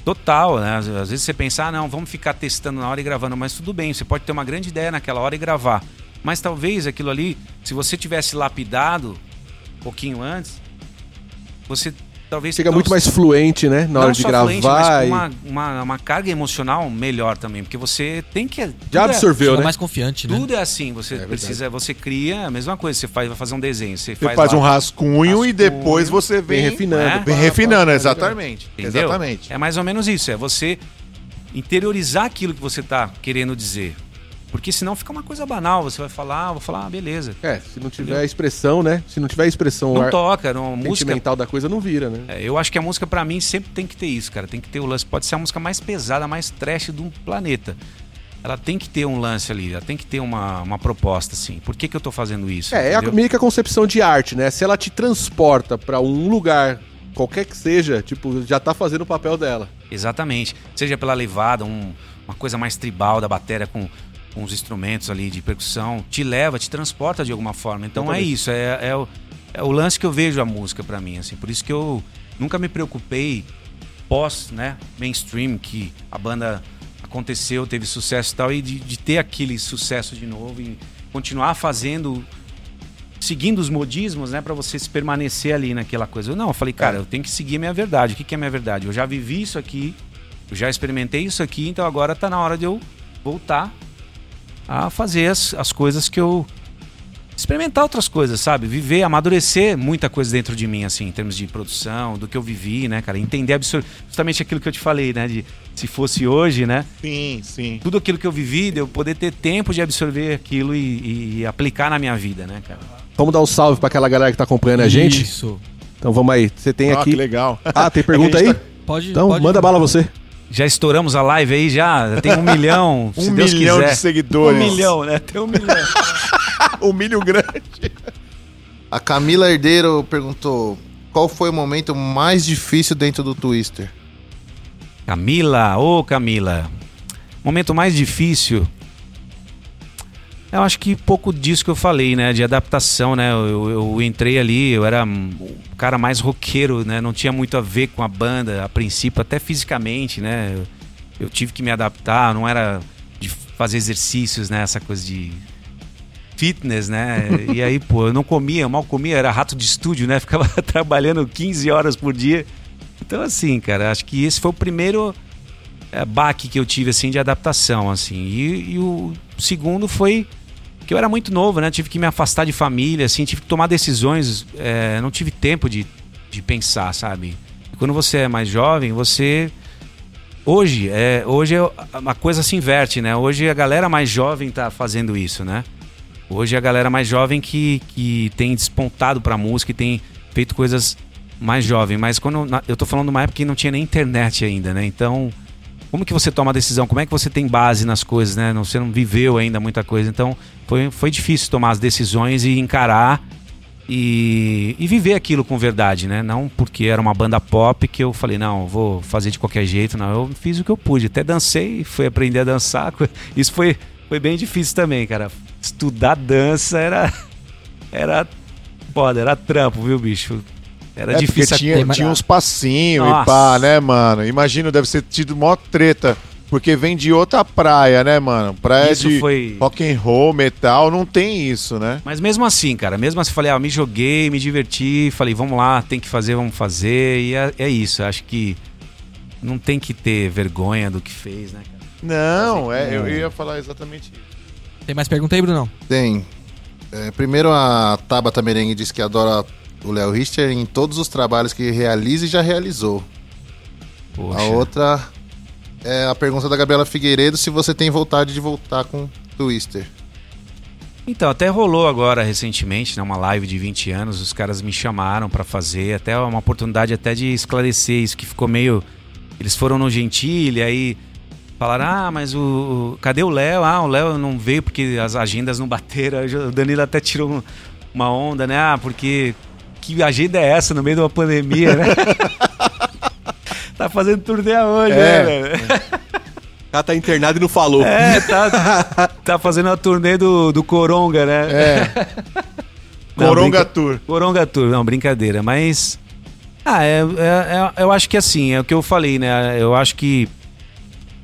Total, né? Às, às vezes você pensa, ah, não, vamos ficar testando na hora e gravando, mas tudo bem, você pode ter uma grande ideia naquela hora e gravar. Mas talvez aquilo ali, se você tivesse lapidado um pouquinho antes, você talvez Fica muito mais fluente, né? Na hora de gravar. fluente, mas e- com uma, uma, uma carga emocional melhor também, porque você tem que. Já é- absorveu, Fica né? mais confiante, né? Tudo é assim, você É precisa, você cria a mesma coisa, você faz, vai fazer um desenho, você, Você faz, faz lá- um rascunho, e rascunho, depois você Vem vem, refinando. É? Vem refinando, exatamente. Entendeu? Exatamente. É mais ou menos isso, é você interiorizar aquilo que você tá querendo dizer. Porque senão fica uma coisa banal, você vai falar, ah, vou falar, ah, beleza. É, se não tiver a expressão, né? Se não tiver expressão Não ar- toca, não, música. sentimental da coisa, não vira, né? É, eu acho que a música pra mim sempre tem que ter isso, cara. Tem que ter o lance. Pode ser a música mais pesada, mais trash do planeta. Ela tem que ter um lance ali, ela tem que ter uma, uma proposta, assim. Por que, que eu tô fazendo isso? É, é a, entendeu? meio que a concepção de arte, né? Se ela te transporta pra um lugar, qualquer que seja, tipo, já tá fazendo o papel dela. Exatamente. Seja pela levada, um- uma coisa mais tribal da bateria com, com os instrumentos ali de percussão, te leva, te transporta de alguma forma. Então é isso, é, é, o, é o lance que eu vejo a música pra mim, assim. Por isso que eu nunca me preocupei pós, né, mainstream, que a banda aconteceu, teve sucesso e tal, e de, de ter aquele sucesso de novo e continuar fazendo seguindo os modismos, né, Pra você se permanecer ali naquela coisa. Eu, não, eu falei, cara, eu tenho que seguir a minha verdade. O que, que é a minha verdade? Eu já vivi isso aqui, eu já experimentei isso aqui, então agora tá na hora de eu voltar a fazer as, as coisas que eu experimentar outras coisas, sabe? Viver, amadurecer muita coisa dentro de mim, assim, em termos de produção, do que eu vivi, né, cara? Entender absor- justamente aquilo que eu te falei, né? De se fosse hoje, né? Sim, sim. Tudo aquilo que eu vivi, de eu poder ter tempo de absorver aquilo e, e aplicar na minha vida, né, cara? Vamos dar um salve pra aquela galera que tá acompanhando a gente? Isso. Então vamos aí. Você tem Ah, aqui. que legal. Ah, tem pergunta aí? gente Pode. Então, pode- manda bala você. Já estouramos a live aí, já já tem um milhão, se Um Deus milhão quiser. de seguidores. Um milhão, né? Tem um milhão. Um milho grande. A Camila Herdeiro perguntou: qual foi o momento mais difícil dentro do Twister? Camila, ô Camila. Momento mais difícil. Eu acho que pouco disso que eu falei, né? De adaptação, né? Eu, eu entrei ali, eu era o cara mais roqueiro, né? Não tinha muito a ver com a banda, a princípio, até fisicamente, né? Eu, eu tive que me adaptar, não era de fazer exercícios, né? Essa coisa de fitness, né? E aí, pô, eu não comia, eu mal comia, era rato de estúdio, né? Ficava trabalhando 15 horas por dia. Então, assim, cara, acho que esse foi o primeiro é, baque que eu tive, assim, de adaptação, assim. E, e o segundo foi que eu era muito novo, né? Tive que me afastar de família, assim, tive que tomar decisões, é, não tive tempo de, de pensar, sabe? Quando você é mais jovem, você... Hoje, é, hoje é, a coisa se inverte, né? Hoje a galera mais jovem tá fazendo isso, né? Hoje é a galera mais jovem que, que tem despontado pra música e tem feito coisas mais jovem. Mas quando eu tô falando de uma época que não tinha nem internet ainda, né? Então, como que você toma a decisão? Como é que você tem base nas coisas, né? Você não viveu ainda muita coisa. Então, foi, foi difícil tomar as decisões e encarar e, e viver aquilo com verdade, né? Não porque era uma banda pop que eu falei, não, vou fazer de qualquer jeito. Não, eu fiz o que eu pude. Até dancei, fui aprender a dançar. Isso foi, foi bem difícil também, cara. Estudar dança era. Era. Foda, era trampo, viu, bicho? Era É, difícil porque tinha, acompanhar. tinha uns passinhos e pá, né, mano? Imagino, deve ser tido mó treta. Porque vem de outra praia, né, mano? Praia Isso de foi- rock and roll, metal, não tem isso, né? Mas mesmo assim, cara, mesmo assim, falei, ah, me joguei, me diverti, falei, vamos lá, tem que fazer, vamos fazer, e é, é isso. Acho que não tem que ter vergonha do que fez, né, cara? Não, é, eu ia falar exatamente isso. Tem mais pergunta aí, Brunão? Tem. É, primeiro, a Tabata Merengue diz que adora o Léo Richter em todos os trabalhos que realiza e já realizou. Poxa. A outra é a pergunta da Gabriela Figueiredo se você tem vontade de voltar com Twister. Então, até rolou agora recentemente, né, uma live de 20 anos, os caras me chamaram pra fazer, até uma oportunidade até de esclarecer isso que ficou meio eles foram no Gentile, aí Falaram, ah, mas o. Cadê o Léo? Ah, o Léo não veio porque as agendas não bateram. O Danilo até tirou um- uma onda, né? Ah, porque. Que agenda é essa no meio de uma pandemia, né? tá fazendo turnê aonde, É. né, velho? O cara tá internado e não falou. É, tá, tá fazendo a turnê do, do Coronga, né? É. Não, Coronga brinca- Tour. Coronga Tour, não, brincadeira. Mas. Ah, é, é- é- eu acho que assim, é o que eu falei, né? Eu acho que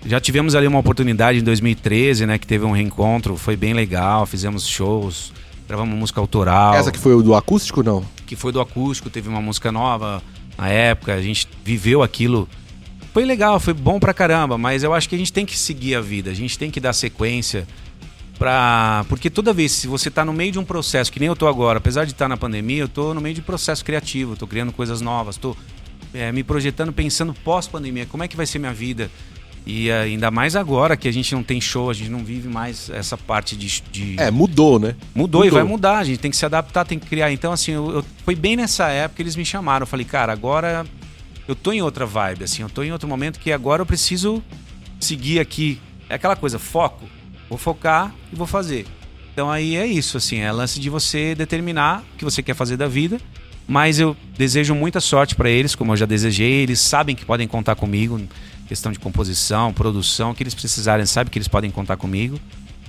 já tivemos ali uma oportunidade em 2013, né? Que teve um reencontro, foi bem legal, fizemos shows, gravamos música autoral. Essa que foi do acústico, não? que foi do acústico, teve uma música nova na época, a gente viveu aquilo. Foi legal, foi bom pra caramba, mas eu acho que a gente tem que seguir a vida, a gente tem que dar sequência pra. Porque toda vez, se você tá no meio de um processo, que nem eu tô agora, apesar de estar na pandemia, eu tô no meio de processo criativo, tô criando coisas novas, tô é, me projetando, pensando pós-pandemia, como é que vai ser minha vida. E eh, ainda mais agora que a gente não tem show, a gente não vive mais essa parte de. de É, mudou, né? Mudou, e Mudou. vai mudar, a gente tem que se adaptar, tem que criar. Então, assim, eu, eu- foi bem nessa época que eles me chamaram. Eu falei, cara, agora eu tô em outra vibe, assim, eu tô em outro momento que agora eu preciso seguir aqui. É aquela coisa, foco. Vou focar e vou fazer. Então aí é isso, assim, é lance de você determinar o que você quer fazer da vida. Mas eu desejo muita sorte pra eles, como eu já desejei. Eles sabem que podem contar comigo, questão de composição, produção, o que eles precisarem, sabem que eles podem contar comigo.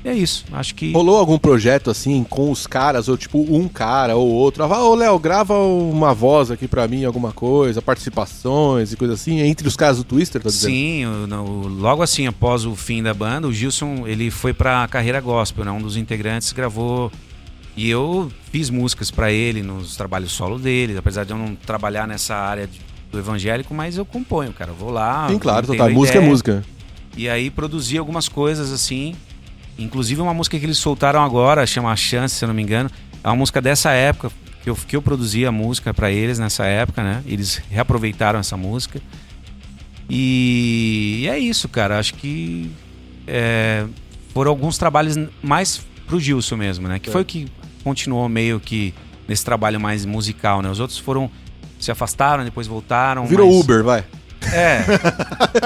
E é isso, acho que. Rolou algum projeto assim com os caras, ou tipo um cara ou outro? Ah, ô Léo, grava uma voz aqui pra mim, alguma coisa, participações e coisa assim, entre os caras do Twister, tá dizendo? Sim, o- logo assim, após o fim da banda, o Gilson ele foi pra carreira gospel, né? Um dos integrantes gravou e eu fiz músicas pra ele nos trabalhos solo dele, apesar de eu não trabalhar nessa área de- do evangélico, mas eu componho, cara. Eu vou lá. Sim, claro, total. Música é música. E aí produzi algumas coisas assim, inclusive uma música que eles soltaram agora, chama A Chance, se eu não me engano. É uma música dessa época, que eu, que eu produzi a música pra eles nessa época, né? Eles reaproveitaram essa música. E é isso, cara. Acho que é, foram alguns trabalhos mais pro Gilson mesmo, né? Que foi o que continuou meio que nesse trabalho mais musical, né? Os outros foram se afastaram, depois voltaram. Virou mas- Uber, vai. É,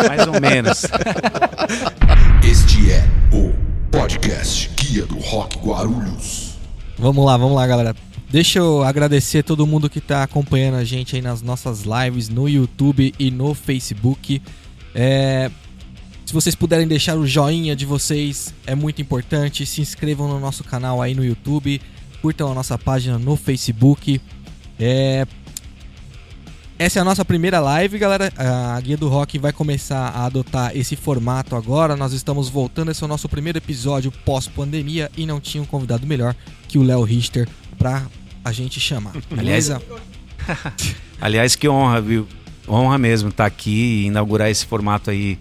mais ou menos. Este é o podcast Guia do Rock Guarulhos. Vamos lá, vamos lá, galera. Deixa eu agradecer todo mundo que tá acompanhando a gente aí nas nossas lives no YouTube e no Facebook. É, Se vocês puderem deixar o joinha de vocês, é muito importante. Se inscrevam no nosso canal aí no YouTube, curtam a nossa página no Facebook. É, Essa é a nossa primeira live, galera. A Guia do Rock vai começar a adotar esse formato agora. Nós estamos voltando. Esse é o nosso primeiro episódio pós-pandemia e não tinha um convidado melhor que o Léo Richter pra a gente chamar. Beleza? Aliás, que honra, viu? Honra mesmo estar aqui e inaugurar esse formato aí.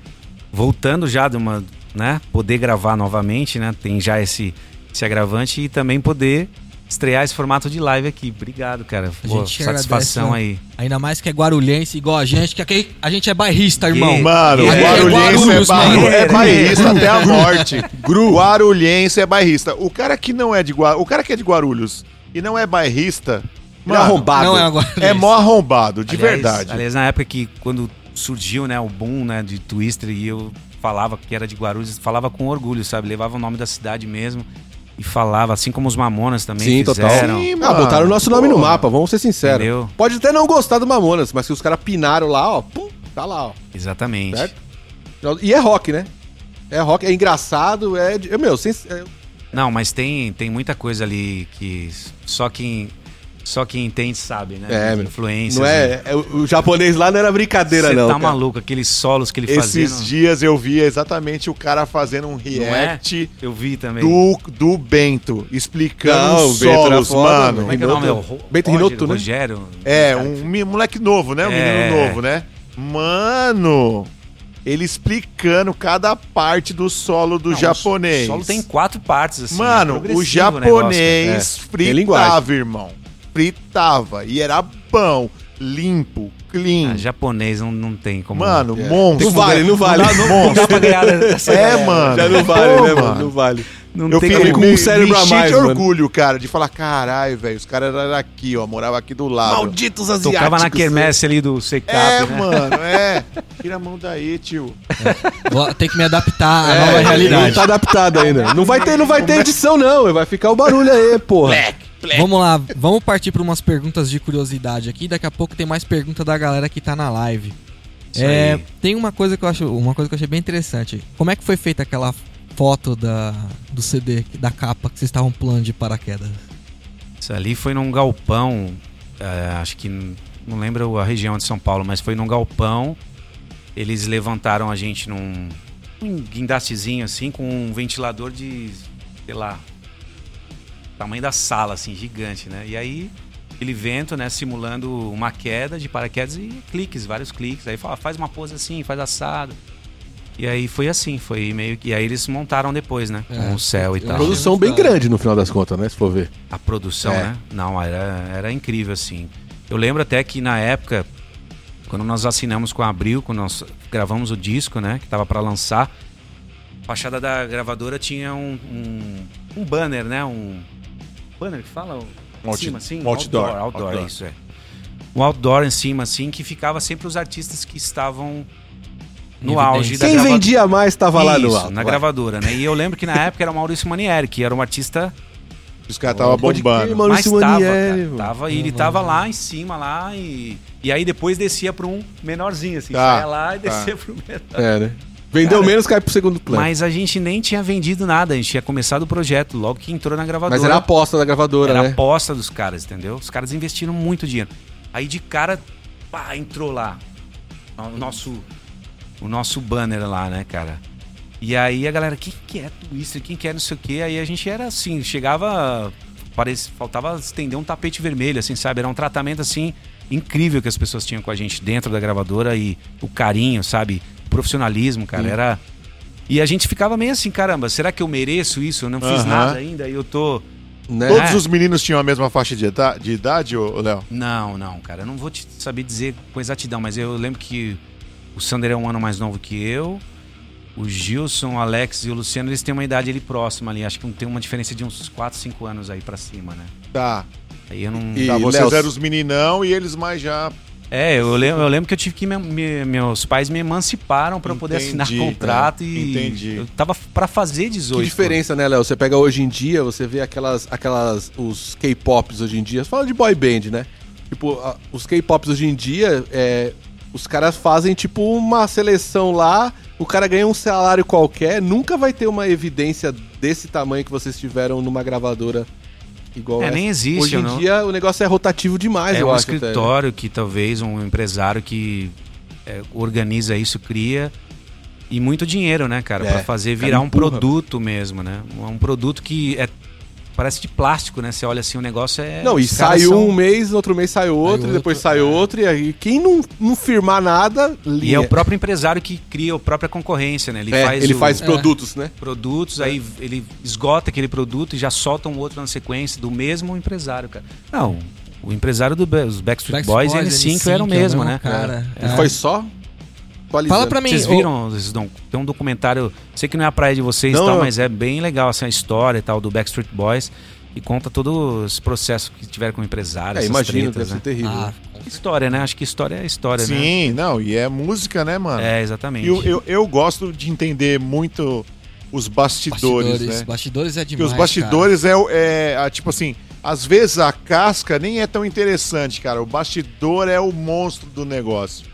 Voltando já de uma, né? Poder gravar novamente, né? Tem já esse, esse agravante e também poder estrear esse formato de live aqui. Obrigado, cara. A Pô, gente satisfação agradece, aí. Ainda mais que é guarulhense, igual a gente, que aqui a gente é bairrista, irmão. Mano, É, o Guarulhense é, Guarulhos, bairro, mano. é bairrista até a morte. Guarulhense é bairrista. O cara que não é de Guarulhos, o cara que é de Guarulhos e não é bairrista, é arrombado. Não é é mó arrombado, de Aliás- verdade. Aliás, na época que quando surgiu, né, o boom, né, de Twister e eu falava que era de Guarulhos, falava com orgulho, sabe? Levava o nome da cidade mesmo e falava, assim como os Mamonas também Sim, total. fizeram. Sim, Ah, botaram o nosso nome no Porra. mapa, vamos ser sinceros. Entendeu? Pode até não gostar do Mamonas, mas se os caras pinaram lá, ó, pum, tá lá, ó. Exatamente. Certo? E é rock, né? É rock, é engraçado, é. de- Meu, sem, é- Não, mas tem, tem muita coisa ali que só quem só quem entende sabe, né? É, influências. não é, é- O japonês lá não era brincadeira, Você não. tá cara. maluco, aqueles solos que ele fazia. Esses dias eu vi exatamente o cara fazendo um é? react Eu vi também. do, do Bento, explicando Não, os solos, foda, mano. Como é que é o nome? É Bento- Ro- Bento Roger, Rinotto, né? Rogério? É, um moleque novo, né? Um É. menino novo, né? Mano, ele explicando cada parte do solo do não, japonês. O solo tem quatro partes, assim. Mano, é o negócio, japonês É, linguagem. fritava, irmão. Fritava. E era bom, limpo, clean. Ah, japonês não, não tem como. Mano, É. monstro. Não vale, não vale. não dá pra ganhar dessa É, galera. mano. Já não vale, Pô, né, mano? Não vale. Não Eu fiquei com um cérebro me a mais, de mano. orgulho, cara, de falar, caralho, velho, os caras eram aqui, ó, morava aqui do lado. Malditos asiáticos. Tocava na quermesse ali do Secap, É, né? mano, é. Tira a mão daí, tio. Vou ter que me adaptar à É, nova Não realidade. tá adaptado ainda. Não vai ter, não vai ter edição, não. Vai ficar o barulho aí, porra. Vamos lá, vamos partir para umas perguntas de curiosidade aqui. Daqui a pouco tem mais pergunta da galera que tá na live. É, tem uma coisa que eu acho, uma coisa que eu achei bem interessante. Como é que foi feita aquela foto da, do CD, da capa que vocês estavam pulando de paraquedas? Isso ali foi num galpão, é, acho que não lembro a região de São Paulo, mas foi num galpão. Eles levantaram a gente num, num guindastezinho assim, com um ventilador de, sei lá, tamanho da sala, assim, gigante, né? E aí, aquele vento, né, simulando uma queda de paraquedas e cliques, vários cliques. Aí fala, faz uma pose assim, faz assado. E aí foi assim, foi meio que. E aí eles montaram depois, né? É. Com o céu e tal. Produção bem grande no final das contas, né? Se for ver. A produção, É. né? Não, era, era incrível, assim. Eu lembro até que na época, quando nós assinamos com a Abril, quando nós gravamos o disco, né? Que tava para lançar, a fachada da gravadora tinha um, um, um banner, né? Um banner que fala? Um Em out- cima, assim? um outdoor. Outdoor, outdoor, Outdoor. isso é. Um outdoor em cima, assim, que ficava sempre os artistas que estavam no Evidência. auge da Quem gravadora. vendia mais tava lá no alto. na vai. gravadora, né? E eu lembro que na época era o Maurício Manieri, que era um artista Os caras estavam bombando. mano. mas Maurício tava, Manieri, cara, tava, e ele tava lá em cima lá e e aí depois descia para um menorzinho assim, Tá, saia lá e tá. descia pro menor. É, né? Vendeu menos, cai pro segundo plano. Mas, Mas a gente nem tinha vendido nada, a gente tinha começado o projeto logo que entrou na gravadora. era a aposta da gravadora, Era a né? aposta dos caras, entendeu? Os caras investiram muito dinheiro. Aí de cara, pá, entrou lá o nosso o nosso banner lá, né, cara? E aí a galera, quem que é Twister? Quem que é não sei o quê? Aí a gente era assim, chegava, parece, faltava estender um tapete vermelho, assim, sabe? Era um tratamento assim incrível que as pessoas tinham com a gente dentro da gravadora e o carinho, sabe? Profissionalismo, cara, era e a gente ficava meio assim, caramba, será que eu mereço isso? Eu não fiz Aham. nada ainda e eu tô Né? Todos É. os meninos tinham a mesma faixa de, eta- de idade, ô Léo? Não, não, cara. Eu não vou te saber dizer com exatidão, mas eu lembro que o Sander é um ano mais novo que eu. O Gilson, o Alex e o Luciano, eles têm uma idade ali próxima ali. Acho que tem uma diferença de uns 4, 5 anos aí pra cima, né? Tá. Aí eu não. E- Tá, vocês Léo, eram os meninão e eles mais já. É, eu lembro, eu lembro que eu tive que. Me, me- meus pais me emanciparam pra eu poder assinar Entendi, contrato tá. e. Entendi. Eu tava pra fazer 18. Que diferença, né, Léo? Você pega hoje em dia, você vê aquelas, aquelas, os K-pops hoje em dia, fala de boy band, né? Tipo, a- os K-pops hoje em dia, é, os caras fazem tipo uma seleção lá, o cara ganha um salário qualquer, nunca vai ter uma evidência desse tamanho que vocês tiveram numa gravadora igual É, essa. nem existe, Hoje em não- dia o negócio é rotativo demais, é eu um acho. até, né? escritório que talvez um empresário que é, organiza isso cria e muito dinheiro, né, cara, É, Pra fazer virar um produto mesmo, né? Um produto que é parece de plástico, né? Você olha assim, o negócio é Não, e sai são- um mês, no outro mês sai outro, Sai e depois outro, sai é. outro, e aí quem não, não firmar nada, e linha. é o próprio empresário que cria a própria concorrência, né? Ele É, faz ele o- faz É. produtos, né? produtos, aí ele esgota aquele produto e já solta um outro na sequência do mesmo empresário, cara. Não, o empresário dos Backstreet, Backstreet Boys e Boys, N5 era o N5 mesmo, é o né? cara. Ele É. foi só atualizando. Fala pra mim, Vocês viram? Vocês não- tem um documentário, sei que não é a praia de vocês e Não, tal, não. mas é bem legal assim, a história e tal do Backstreet Boys e conta todo esse processo que tiveram com o empresário, É, imagino, tretas, deve ser né? terrível. Ah, História, né? Acho que história é história, né? Sim, não, e é música, né, mano? É, exatamente. E eu, eu, eu gosto de entender muito os bastidores, bastidores. né? Bastidores é Porque demais. os bastidores é, o- é, a- tipo assim, às vezes a casca nem é tão interessante, cara. O bastidor é o monstro do negócio.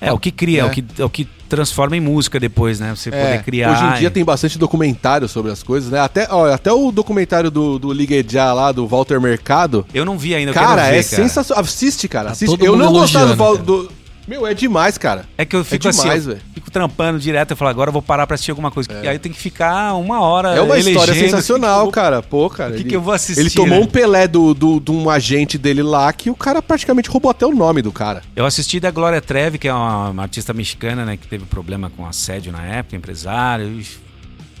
É, o que cria, É. o, que, o que transforma em música depois, né? Você É. poder criar. Hoje em dia e- tem bastante documentário sobre as coisas, né? Até, ó, até o documentário do, do Liguejá lá, do Walter Mercado. Eu não vi ainda, eu Cara, quero ver, é cara. sensacional. Assiste, cara. Tá Assiste. todo Eu mundo não gostava do, do. Meu, é demais, cara. É que eu fico demais, assim, fico trampando direto, eu falo, agora eu vou parar pra assistir alguma coisa. E aí eu tenho que ficar uma hora É uma história sensacional, assim, cara. Pô, cara. O que, ele- que eu vou assistir? Ele tomou né? um Pelé do, do, de um agente dele lá que o cara praticamente roubou até o nome do cara. Eu assisti da Glória Trevi, que é uma, uma artista mexicana, né? Que teve problema com assédio na época, empresário.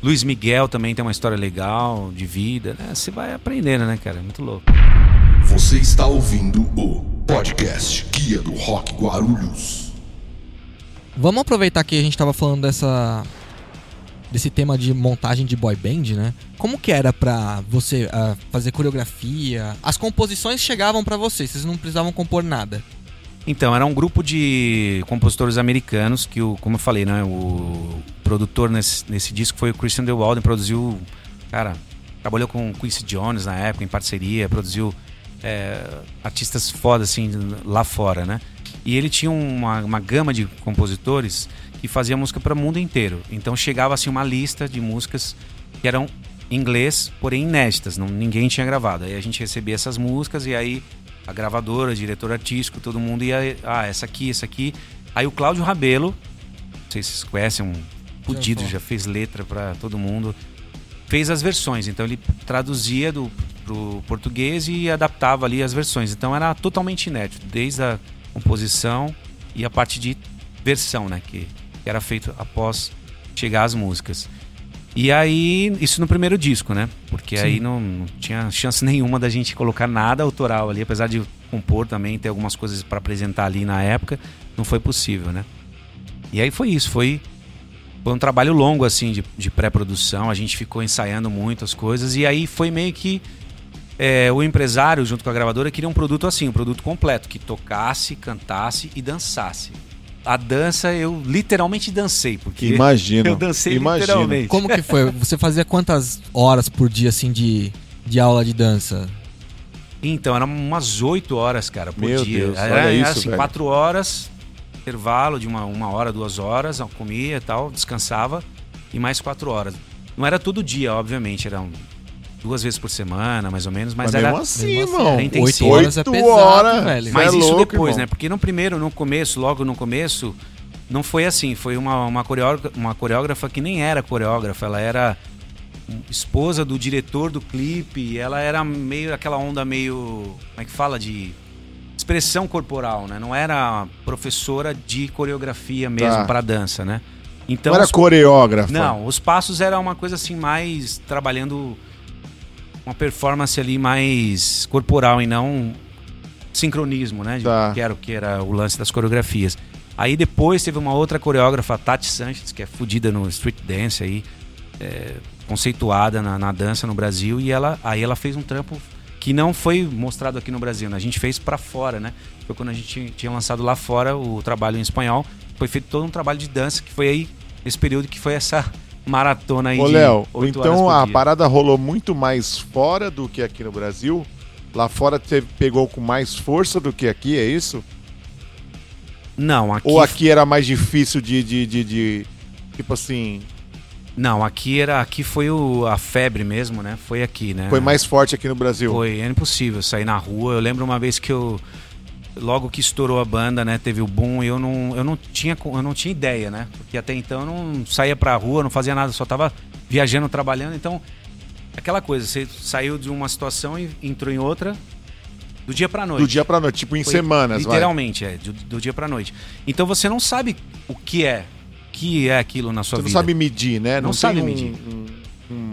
Luiz Miguel também tem uma história legal de vida, né? Você vai aprendendo, né, cara? Muito louco. Você está ouvindo o podcast Guia do Rock Guarulhos. Vamos aproveitar que a gente tava falando dessa desse tema de montagem de boy band, né? Como que era pra você ah, fazer coreografia? As composições chegavam pra vocês, vocês não precisavam compor nada. Então, era um grupo de compositores americanos que, o, como eu falei, né? O produtor nesse, nesse disco foi o Christian De Walden, produziu, cara, trabalhou com Quincy Jones na época, em parceria, produziu é, artistas foda, assim, lá fora, né? E ele tinha uma, uma gama de compositores que fazia música para o mundo inteiro. Então chegava assim uma lista de músicas que eram em inglês, porém inéditas, não, ninguém tinha gravado. Aí a gente recebia essas músicas e aí a gravadora, o diretor artístico, todo mundo ia, ah, essa aqui, essa aqui. Aí o Cláudio Rabelo, não sei se vocês conhecem, um fudido, Já já fez letra para todo mundo, fez as versões. Então ele traduzia do pro português e adaptava ali as versões. Então era totalmente inédito, desde a composição e a parte de versão, né, que, era feito após chegar as músicas. E aí, isso no primeiro disco, né? Porque aí não, não tinha chance nenhuma da gente colocar nada autoral ali, apesar de compor também, ter algumas coisas para apresentar ali na época, não foi possível, né? E aí foi isso, foi, foi um trabalho longo, assim, de, de pré-produção, a gente ficou ensaiando muitas coisas, e aí foi meio que é, o empresário, junto com a gravadora, queria um produto assim, um produto completo, que tocasse, cantasse e dançasse. A dança eu literalmente dancei, porque Imagino. eu dancei imagino. literalmente. Como que foi? Você fazia quantas horas por dia, assim, de, de aula de dança? Então, eram umas 8 horas, cara, por Meu dia. Deus, era, olha era isso, assim, velho. 4 horas, intervalo de uma, uma hora, duas horas, eu comia e tal, descansava, e mais 4 horas. Não era todo dia, obviamente, eram duas vezes por semana, mais ou menos, mas, Mas era. mesmo assim, mesmo assim, irmão. era intensivo. Oito horas é pesado, horas. velho. Mas é isso louco, depois, irmão. né? Porque no primeiro, no começo, logo no começo, não foi assim. Foi uma, uma, coreógrafa, uma coreógrafa que nem era coreógrafa, ela era esposa do diretor do clipe. e Ela era meio aquela onda meio. Como é que fala? De expressão corporal, né? Não era professora de coreografia mesmo Tá. para dança, né? Então, não era os- coreógrafa. não, os passos era uma coisa assim mais trabalhando uma performance ali mais corporal e não sincronismo, né? De- Tá. Que era o que era o lance das coreografias. Aí depois teve uma outra coreógrafa, a Tati Sanches, que é fodida no street dance aí, é, conceituada na, na dança no Brasil e ela aí ela fez um trampo que não foi mostrado aqui no Brasil, né? A gente fez pra fora, né? Foi quando a gente tinha, tinha lançado lá fora o trabalho em espanhol, foi feito todo um trabalho de dança que foi aí nesse período que foi essa maratona aí Ô, Léo, então a parada rolou muito mais fora do que aqui no Brasil? Lá fora teve, pegou com mais força do que aqui, é isso? Não, aqui Ou aqui era mais difícil de, de, de, de- Tipo assim, não, aqui era aqui foi o, a febre mesmo, né? Foi aqui, né? foi mais forte aqui no Brasil? Foi, era impossível sair na rua. Eu lembro uma vez que eu logo que estourou a banda, né, teve o boom, e eu não eu não tinha eu não tinha ideia, né? Porque até então eu não saía pra rua, não fazia nada, só tava viajando, trabalhando, então aquela coisa, você saiu de uma situação e entrou em outra do dia pra noite. Do dia pra noite, tipo em Foi semanas, vai. Literalmente, é, do, do dia pra noite. Então você não sabe o que é, o que é aquilo na sua Você não vida. sabe medir, né? Não tem sabe um- medir. um-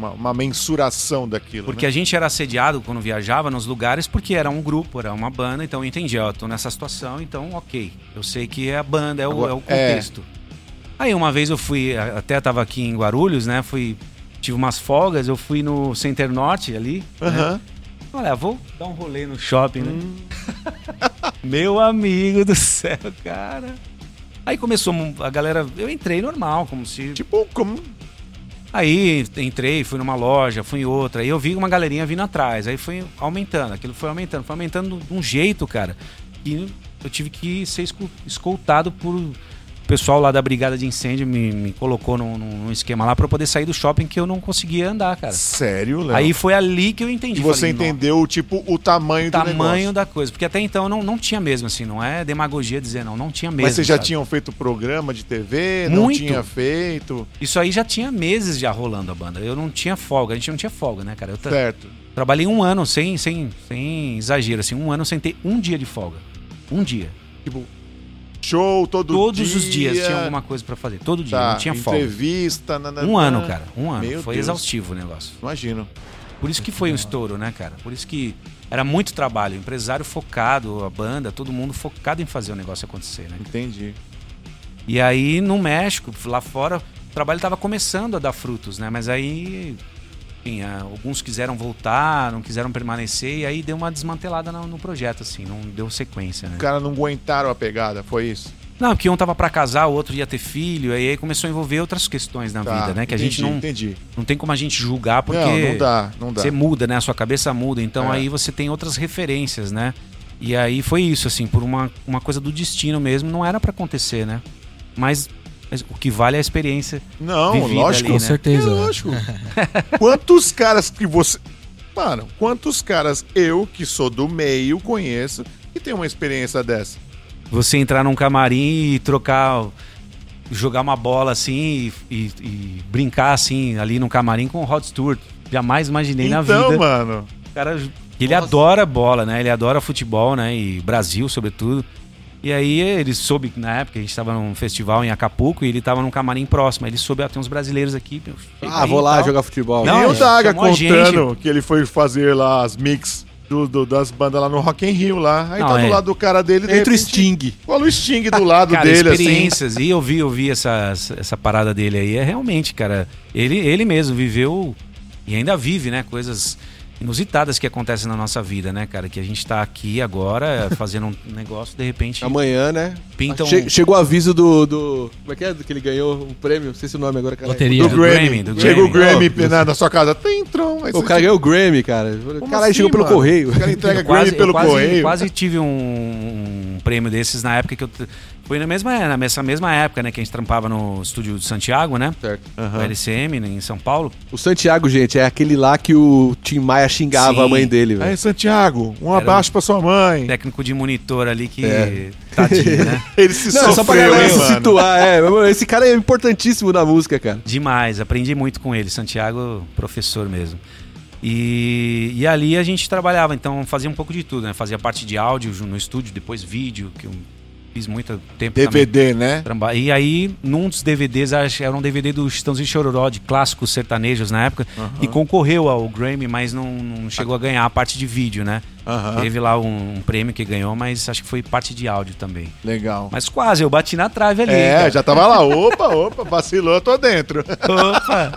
uma, uma mensuração daquilo. Porque né? a gente era assediado quando viajava nos lugares porque era um grupo, era uma banda, então eu entendi, ó, eu tô nessa situação, então ok. Eu sei que é a banda, é o, Agora, é o contexto. Aí uma vez eu fui, até tava aqui em Guarulhos, né? Fui. Tive umas folgas, eu fui no Center Norte ali. né? Aham. Olha, vou dar um rolê no shopping, né? Meu amigo do céu, cara. Aí começou a galera. Eu entrei normal, como se. Tipo, como. Aí entrei, fui numa loja, fui em outra, aí eu vi uma galerinha vindo atrás, aí foi aumentando, aquilo foi aumentando, foi aumentando de um jeito, cara, que eu tive que ser escoltado por o pessoal lá da brigada de incêndio, me, me colocou num, num esquema lá pra eu poder sair do shopping que eu não conseguia andar, cara. Sério, Léo? Aí foi ali que eu entendi. E você falei, "Nossa, entendeu, tipo, o tamanho o do tamanho negócio. da coisa, porque até então não, não tinha mesmo, assim, não é demagogia dizer não, não tinha mesmo. Mas vocês já sabe? tinham feito programa de TV? Muito. Não tinha feito? Isso aí já tinha meses já rolando a banda, eu não tinha folga, a gente não tinha folga, né, cara? Eu Certo. Trabalhei um ano sem, sem, sem exagero, assim, um ano sem ter um dia de folga. Um dia. Tipo, show todo Todos dia. os dias tinha alguma coisa pra fazer. Todo dia, Tá, não tinha folga. entrevista, nananã. Um ano, cara. Um ano. Meu Foi Deus. exaustivo o negócio. Imagino. Por isso que foi um estouro, né, cara? Por isso que era muito trabalho. O empresário focado, a banda, todo mundo focado em fazer o negócio acontecer, né? Entendi. E aí no México, lá fora, trabalho estava começando a dar frutos, né? Mas aí, enfim, ah, alguns quiseram voltar, não quiseram permanecer, e aí deu uma desmantelada no, no projeto, assim, não deu sequência, né? Os caras não aguentaram a pegada, foi isso? Não, porque um tava pra casar, o outro ia ter filho, aí aí começou a envolver outras questões na Tá, vida, né? Que a entendi, gente não, Entendi. não tem como a gente julgar, porque Não, não dá, não dá. você muda, né? A sua cabeça muda, então É. aí você tem outras referências, né? E aí foi isso, assim, por uma, uma coisa do destino mesmo, não era pra acontecer, né? Mas, mas o que vale é a experiência. Não, lógico. ali, Com né? certeza. É lógico. quantos caras que você. Mano, quantos caras eu, que sou do meio, conheço que tem uma experiência dessa? Você entrar num camarim e trocar, jogar uma bola assim e, e- e brincar assim ali no camarim com o Rod Stewart. Jamais imaginei na então, vida. mano. O cara, ele adora bola, né? Ele adora futebol, né? E Brasil, sobretudo. E aí ele soube, na época, a gente estava num festival em Acapulco e ele estava num camarim próximo. Aí ele soube, ah, tem uns brasileiros aqui. Ah, vou lá tal. jogar futebol. Não, e o é, Daga contando que ele foi fazer lá as mix do- do- das bandas lá no Rock in Rio lá. Aí Não, tá do é. lado do cara dele. de Entre o repente, Sting. Olha o Sting do lado cara, dele, assim. experiências. E eu vi, eu vi essa, essa- essa parada dele aí. É realmente, cara. Ele, ele mesmo viveu e ainda vive, né? Coisas inusitadas que acontecem na nossa vida, né, cara? Que a gente tá aqui agora fazendo um negócio, de repente Amanhã, né? pinta um... Che- chegou o aviso do, do. Como é que é? Que ele ganhou um prêmio. Não sei se o nome agora, cara. Loteria. Do Do Grammy. Grammy, do Chega o Grammy. Grammy na, na sua casa. Tem tron. O cara ganhou o Grammy, cara. Como Caralho, assim, chegou pelo mano? correio. O cara entrega Eu quase, Grammy pelo eu quase, correio. quase tive um, um prêmio desses na época que eu. Foi na mesma, na mesma, mesma época, né? Que a gente trampava no estúdio de Santiago, né? Certo. O LCM, né, em São Paulo. O Santiago, gente, é aquele lá que o Tim Maia xingava Sim. a mãe dele, velho. Aí, Santiago, um Era abaixo pra sua mãe. Técnico de monitor ali que. É. Tadinho, né? Ele se Não, só pra sofreu, galera se situar, é. Esse cara é importantíssimo na música, cara. Demais, aprendi muito com ele. Santiago, professor mesmo. E, e ali a gente trabalhava, então fazia um pouco de tudo, né? Fazia parte de áudio no estúdio, depois vídeo, que eu fiz muito tempo também. DVD, né? Tramba- E aí, num dos DVDs, acho era um DVD do Chitãozinho Chororó, de clássicos sertanejos na época, e concorreu ao Grammy, mas não, não chegou a ganhar a parte de vídeo, né? Aham. Teve lá um, um prêmio que ganhou, mas acho que foi parte de áudio também. Legal. Mas quase, eu bati na trave ali. É, cara. já tava lá. Opa, opa, vacilou, tô dentro. Opa!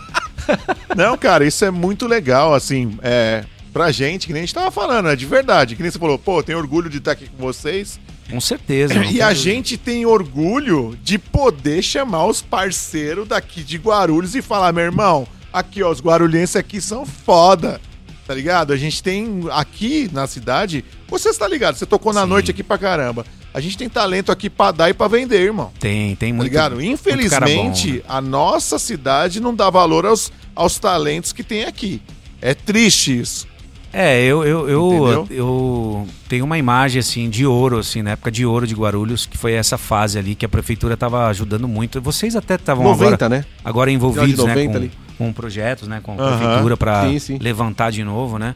Não, cara, isso é muito legal, assim, é, pra gente, que nem a gente tava falando, é de verdade. Que nem você falou, pô, tenho orgulho de estar aqui com vocês. Com certeza. E a gente tem orgulho de poder chamar os parceiros daqui de Guarulhos e falar, meu irmão, aqui, ó, os guarulhenses aqui são foda. Tá ligado? A gente tem aqui na cidade, você está ligado, você tocou na Sim. noite aqui pra caramba. A gente tem talento aqui pra dar e pra vender, irmão. Tem, tem Tá muito. ligado? muito cara Infelizmente, bom, né? a nossa cidade não dá valor aos, aos talentos que tem aqui. É triste isso. É, eu, eu, eu, eu tenho uma imagem assim de ouro, assim, na época de ouro de Guarulhos, que foi essa fase ali que a prefeitura estava ajudando muito. Vocês até estavam 90, agora, né? agora envolvidos de 90 né, com, ali. com projetos, né, com a prefeitura para levantar de novo, né?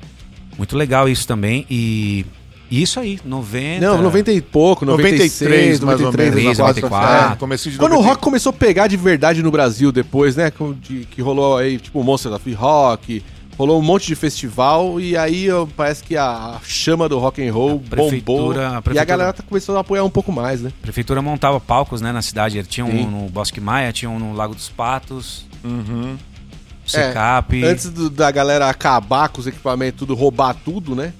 Muito legal isso também. E isso aí, 90. Não, 90 e pouco, 96, 93, mais ou 93, menos. 94. 94. É, comecinho de Quando o 90. rock começou a pegar de verdade no Brasil depois, né? de- que rolou aí, tipo, Monster of Rock, rolou um monte de festival e aí parece que a chama do rock and roll A bombou. a E a galera tá começando a apoiar um pouco mais, né? A prefeitura montava palcos, né, na cidade. Tinha Sim. um no Bosque Maia, tinha um no Lago dos Patos, Uhum. Secap. Antes do- da galera acabar com os equipamentos, tudo, roubar tudo, né?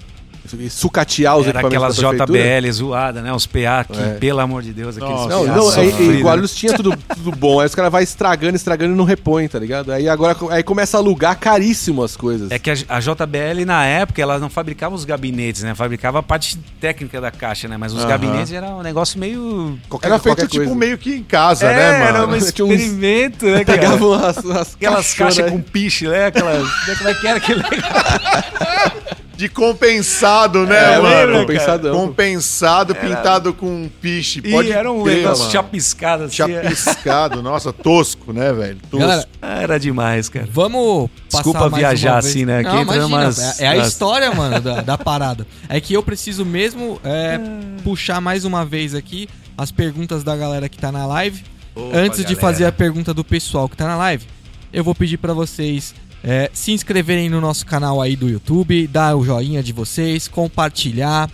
Sucatear os Era equipamentos aquelas da prefeitura. JBL zoadas, né? Os PA que, É. pelo amor de Deus, aqueles Não, PA não, é, em sofridos. Guarulhos tinha tudo, tudo bom. Aí os caras vão estragando, estragando e não repõe, tá ligado? Aí agora aí começa a alugar caríssimo as coisas. É que a, a JBL, na época, ela não fabricava os gabinetes, né? Fabricava a parte técnica da caixa, né? Mas os Aham. gabinetes era um negócio meio... Qualquer- Era feito qualquer tipo coisa. meio que em casa, É, né, era mano? um Tinha uns- experimento, né, cara? Pegavam as, as Aquelas caixas aí. com piche, né? Aquelas... Como é que era aquele De compensado, né, É, mano? compensadão. Compensado, pintado com um piche. E Pode era um negócio mano. chapiscado assim. Chapiscado. Nossa, tosco, né, velho? Tosco. Galera, Ah, Era demais, cara. vamos passar Desculpa mais viajar uma vez. assim, né? Aqui Não, imagina, umas- é, é a história, mano, da, da parada. É que eu preciso mesmo é, puxar mais uma vez aqui as perguntas da galera que tá na live. Opa, Antes de galera. fazer a pergunta do pessoal que tá na live, eu vou pedir pra vocês é, se inscreverem no nosso canal aí do YouTube, dar o joinha de vocês, compartilhar,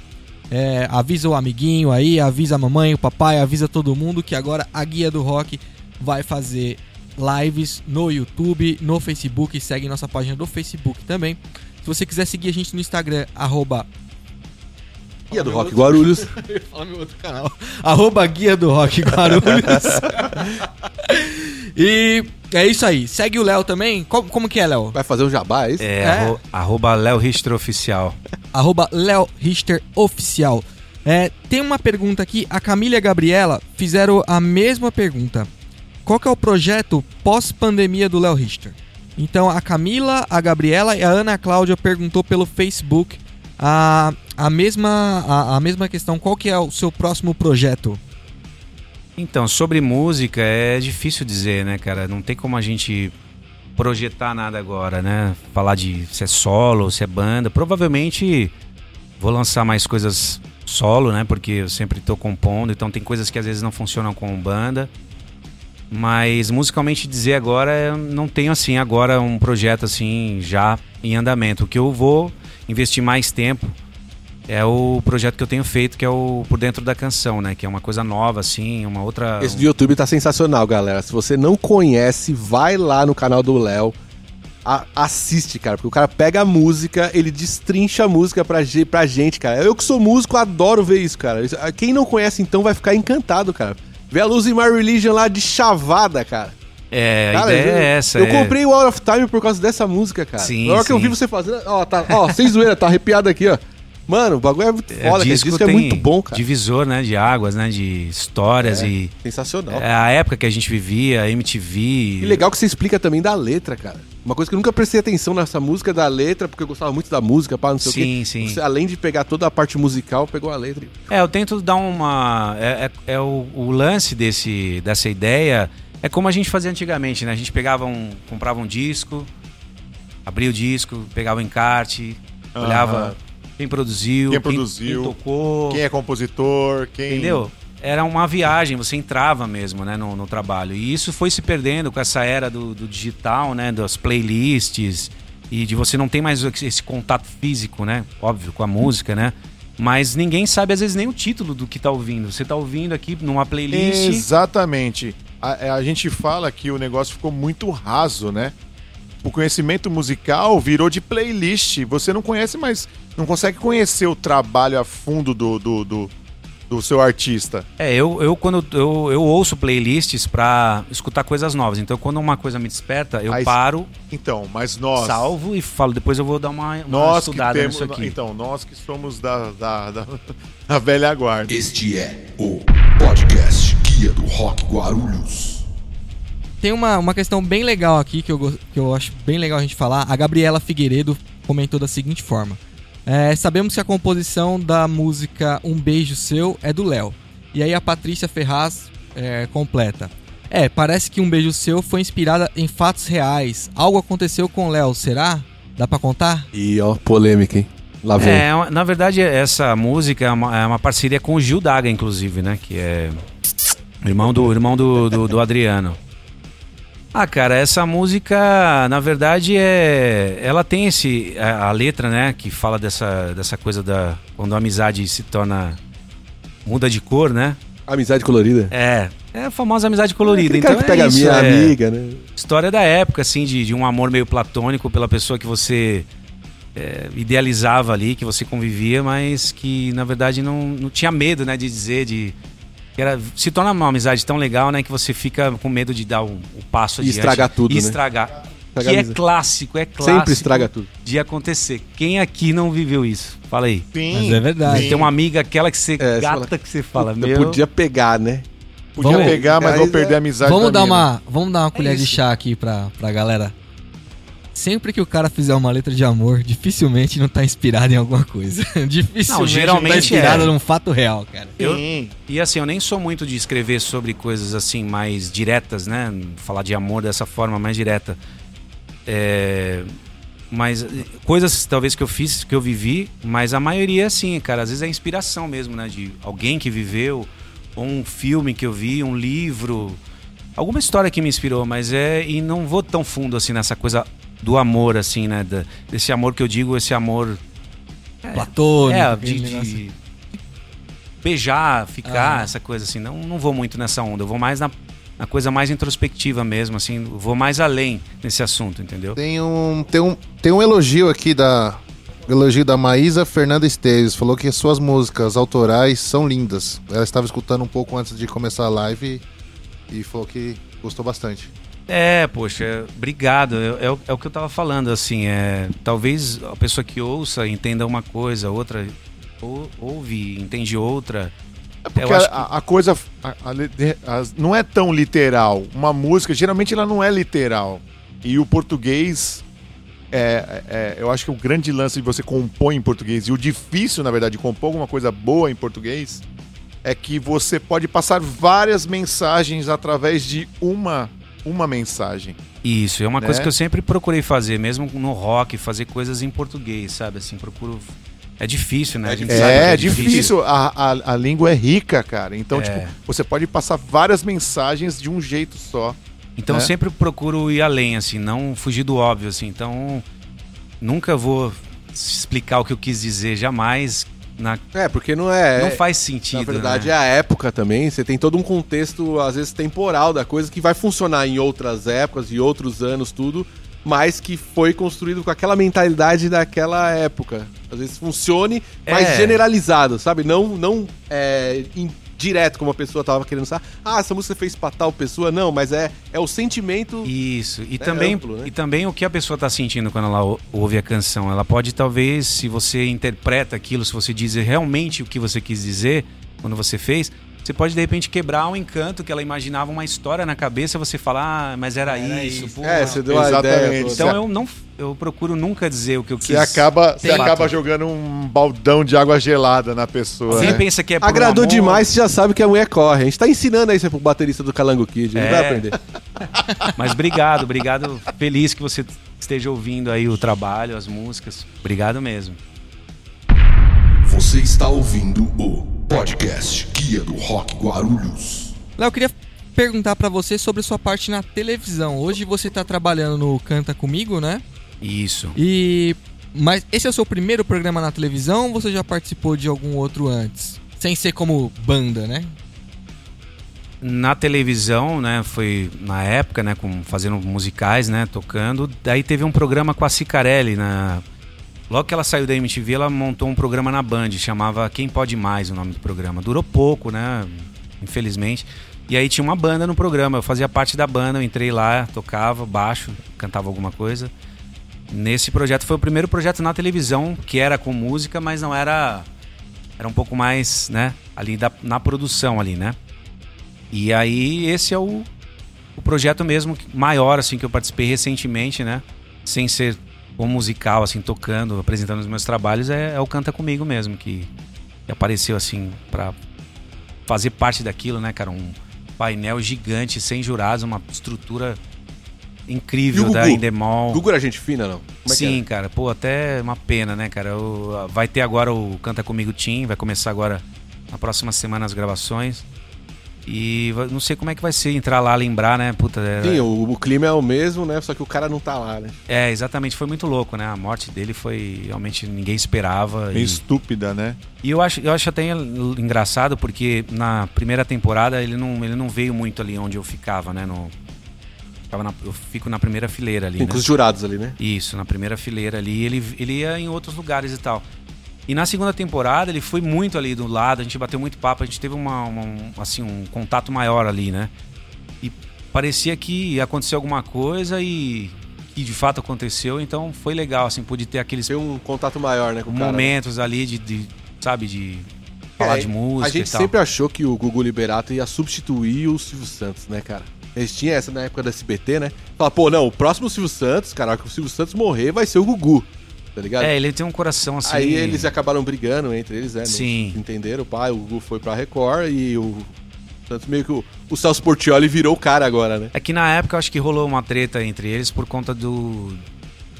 é, avisa o amiguinho aí, avisa a mamãe, o papai, avisa todo mundo que agora a Guia do Rock vai fazer lives no YouTube, no Facebook, segue nossa página do Facebook também. Se você quiser seguir a gente no Instagram, arroba Guia do Rock Guarulhos. Fala meu outro canal. Arroba Guia do Rock Guarulhos. e é isso aí. Segue o Léo também. Como, como que é, Léo? Vai fazer um jabá, é isso? É, É. arro- arroba Léo Richter Oficial. Arroba Léo Richter Oficial. É, tem uma pergunta aqui. A Camila e a Gabriela fizeram a mesma pergunta. Qual que é o projeto pós-pandemia do Léo Richter? Então a Camila, a Gabriela e a Ana Cláudia perguntou pelo Facebook a, a, mesma, a, a mesma questão. Qual que é o seu próximo projeto? Então, sobre música é difícil dizer, né, cara? Não tem como a gente projetar nada agora, né? Falar de se é solo, se é banda. Provavelmente vou lançar mais coisas solo, né? Porque eu sempre tô compondo, então tem coisas que às vezes não funcionam com banda. Mas musicalmente dizer agora, não tenho assim agora um projeto assim já em andamento. O que eu vou investir mais tempo é o projeto que eu tenho feito, que é o Por Dentro da Canção, né? Que é uma coisa nova, assim, uma outra. Esse do YouTube tá sensacional, galera. Se você não conhece, vai lá no canal do Léo. assiste, cara, porque o cara pega a música, ele destrincha a música pra, pra gente, cara. Eu que sou músico, adoro ver isso, cara. Isso- Quem não conhece, então, vai ficar encantado, cara. Vê a Luz in My Religion lá de chavada, cara. É, a Cara, ideia eu, é essa. Eu é- comprei o Out of Time por causa dessa música, cara. Sim, Na hora que eu sim. vi você fazendo. Ó, tá, ó, sem zoeira, tá arrepiado aqui, ó. Mano, o bagulho é muito é, foda, cara. Esse disco é muito bom, cara. Divisor, né? De águas, né? De histórias É, e. Sensacional. É a época que a gente vivia, MTV. E legal que você explica também da letra, cara. Uma coisa que eu nunca prestei atenção nessa música da letra, porque eu gostava muito da música, pá, não sei o Sim, quê. sim. Você, além de pegar toda a parte musical, pegou a letra. É, eu tento dar uma. É, é- é o, o lance desse, dessa ideia. É como a gente fazia antigamente, né? A gente pegava um. comprava um disco, abria o disco, pegava o encarte, Aham. olhava quem produziu, Quem produziu, quem tocou. Quem é compositor, quem. Entendeu? Era uma viagem, você entrava mesmo né, no, no trabalho. E isso foi se perdendo com essa era do, do digital, né? Das playlists e de você não ter mais esse contato físico, né? Óbvio, com a música, né? Mas ninguém sabe, às vezes, nem o título do que tá ouvindo. Você tá ouvindo aqui numa playlist. Exatamente. A, a gente fala que o negócio ficou muito raso, né? O conhecimento musical virou de playlist. Você não conhece mais. Não consegue conhecer o trabalho a fundo do, do, do, do seu artista. É, eu, eu quando eu, eu ouço playlists pra escutar coisas novas. Então, quando uma coisa me desperta, eu Aí- paro, Então, mas nós. salvo e falo, depois eu vou dar uma, uma Nós que estudada temos. nisso aqui. Então, nós que somos da, da, da, da velha guarda. Este é o podcast Guia do Rock Guarulhos. Tem uma, uma questão bem legal aqui que eu, que eu acho bem legal a gente falar. A Gabriela Figueiredo comentou da seguinte forma: É, Sabemos que a composição da música Um Beijo Seu é do Léo. E aí a Patrícia Ferraz é, completa. É, parece que Um Beijo Seu foi inspirada em fatos reais. Algo aconteceu com o Léo, será? Dá pra contar? E ó, polêmica, hein? Lá vem. É, uma- na verdade, essa música é uma, é uma parceria com o Gil Daga, inclusive, né? Que é irmão do, irmão do, do, do Adriano. Ah, cara, essa música, na verdade, é. Ela tem esse. A, a letra, né? Que fala dessa, dessa coisa da. Quando a amizade se torna. muda de cor, né? Amizade colorida. É. É a famosa amizade colorida. Cara então que pega é a isso, minha é amiga, né? história da época, assim, de, de um amor meio platônico pela pessoa que você é, idealizava ali, que você convivia, mas que na verdade não, não tinha medo, né, de dizer, de. Que Era, se torna uma amizade tão legal, né, que você fica com medo de dar o, o passo E adiante. estragar tudo, E né? estragar. Estragar que é clássico, é clássico Sempre estraga tudo. de acontecer. Quem aqui não viveu isso? Fala aí. Sim. Mas é verdade. sim. Tem uma amiga aquela que você É, você gata fala, que você fala, Eu meu. podia pegar, né? Podia Vamos- pegar, mas vou é- perder a amizade Vamos da dar, mina. uma, vamos dar uma colher de isso. chá aqui pra, pra galera. Sempre que o cara fizer uma letra de amor, dificilmente não tá inspirado em alguma coisa. dificilmente não, geralmente tá inspirado é. num fato real, cara. Eu- Sim. E assim, eu nem sou muito de escrever sobre coisas assim mais diretas, né? Falar de amor dessa forma mais direta. É, Mas eh, coisas talvez que eu fiz, que eu vivi, mas a maioria assim, cara, às vezes é inspiração mesmo, né? De alguém que viveu, ou um filme que eu vi, um livro, alguma história que me inspirou, mas é. E não vou tão fundo assim nessa coisa do amor, assim, né? Da- desse amor que eu digo, esse amor. Platônico. É, de, de beijar, ficar, Ah. essa coisa assim. Não, não vou muito nessa onda. Eu vou mais na na coisa mais introspectiva mesmo, assim, vou mais além nesse assunto, entendeu? Tem um, tem um, tem um elogio aqui da. Elogio da Maísa Fernanda Esteves. Falou que suas músicas autorais são lindas. Ela estava escutando um pouco antes de começar a live e, e falou que gostou bastante. É, poxa, obrigado. É, é o- é o que eu tava falando, assim, é, talvez a pessoa que ouça entenda uma coisa, outra ou, ouve, entende outra. É porque acho que- a, a coisa a- a não é tão literal. Uma música, geralmente, ela não é literal. E o português. É, é- eu acho que o grande lance de você compor em português e o difícil, na verdade, de compor alguma coisa boa em português é que você pode passar várias mensagens através de uma, uma mensagem. Isso, é uma coisa Né? que eu sempre procurei fazer, mesmo no rock, fazer coisas em português, sabe? Assim, procuro. É difícil, né? É A gente difícil. sabe que É, difícil. A, a, a língua é rica, cara. Então, É. tipo, você pode passar várias mensagens de um jeito só. Então né? eu sempre procuro ir além, assim, não fugir do óbvio, assim. Então nunca vou explicar o que eu quis dizer, jamais. Na... É, porque não é. não faz sentido. Na verdade, né? é a época também. Você tem todo um contexto, às vezes, temporal da coisa que vai funcionar em outras épocas e outros anos, tudo, mas que foi construído com aquela mentalidade daquela época. Às vezes funcione, mas É. generalizado, sabe? Não, não é, direto como a pessoa tava querendo saber. Ah, essa música fez pra tal pessoa. Não, mas é, é o sentimento. Isso. E, É também, amplo, né? e também o que a pessoa tá sentindo quando ela ou- ouve a canção. Ela pode, talvez, se você interpreta aquilo, se você diz realmente o que você quis dizer quando você fez, você pode, de repente, quebrar um encanto que ela imaginava uma história na cabeça você fala, ah, mas era, isso. pô. É, você deu a Exatamente. ideia. toda. Então eu não. Eu procuro nunca dizer o que eu quis. Você acaba, você acaba jogando um baldão de água gelada na pessoa. Quem né? pensa que é por Agradou amor, demais, você já sabe que a mulher corre. A gente tá ensinando aí pro baterista do Calango Kid, ele É. vai aprender. Mas obrigado, obrigado. Feliz que você esteja ouvindo aí o trabalho, as músicas. Obrigado mesmo. Você está ouvindo o podcast Guia do Rock Guarulhos. Léo, eu queria perguntar pra você sobre sua parte na televisão. Hoje você tá trabalhando no Canta Comigo, né? Isso. E. Mas esse é o seu primeiro programa na televisão ou você já participou de algum outro antes? Sem ser como banda, né? Na televisão, né, foi na época, né, com, fazendo musicais, né, tocando. Daí teve um programa com a Cicarelli, na... Logo que ela saiu da MTV, ela montou um programa na Band, chamava Quem Pode Mais, o nome do programa. Durou pouco, né, infelizmente. E aí tinha uma banda no programa, eu fazia parte da banda, eu entrei lá, tocava baixo, cantava alguma coisa. Nesse projeto foi o primeiro projeto na televisão, que era com música, mas não era... Era um pouco mais, né, ali da, na produção ali, né. E aí esse é o, o projeto mesmo maior assim que eu participei recentemente, né? Sem ser o musical assim tocando, apresentando os meus trabalhos é, é o Canta comigo mesmo que, que apareceu assim pra fazer parte daquilo, né, cara? Um painel gigante, sem jurados, uma estrutura incrível da Gugu? Endemol. Gugu era gente fina, não? É Sim, cara, pô, até uma pena, né, cara? O- vai ter agora o Canta Comigo Team, vai começar agora na próxima semana as gravações. E não sei como é que vai ser entrar lá, lembrar, né? Puta, é, Sim, o, o clima é o mesmo, né? Só que o cara não tá lá, né? é, exatamente, foi muito louco, né? A morte dele foi realmente ninguém esperava. Meio E, estúpida, né? e eu acho, eu acho até engraçado porque na primeira temporada ele não, ele não veio muito ali onde eu ficava, né? No, na- eu fico na primeira fileira ali, Tem né? com os jurados ali, né? Isso, na primeira fileira ali. Ele, ele ia em outros lugares e tal. E na segunda temporada ele foi muito ali do lado, a gente bateu muito papo, a gente teve uma, uma- um, assim, um contato maior ali, né? E parecia que ia acontecer alguma coisa e que de fato aconteceu, então foi legal, assim, pude ter aqueles Tem um contato maior, né, com o cara. né? momentos ali de, de, sabe, de falar É, de música A gente e sempre achou que o Gugu Liberato ia substituir o Silvio Santos, né, cara? Eles tinham essa na época da SBT, né? Fala, pô, não, o próximo Silvio Santos, cara, que o Silvio Santos morrer vai ser o Gugu, tá ligado? É, ele tem um coração assim. Aí eles acabaram brigando entre eles, né? não Sim. Entenderam? O pai, o Gugu foi pra Record e o Santos meio que o, o Celso Portioli virou o cara agora, né? É que na época eu acho que rolou uma treta entre eles por conta do.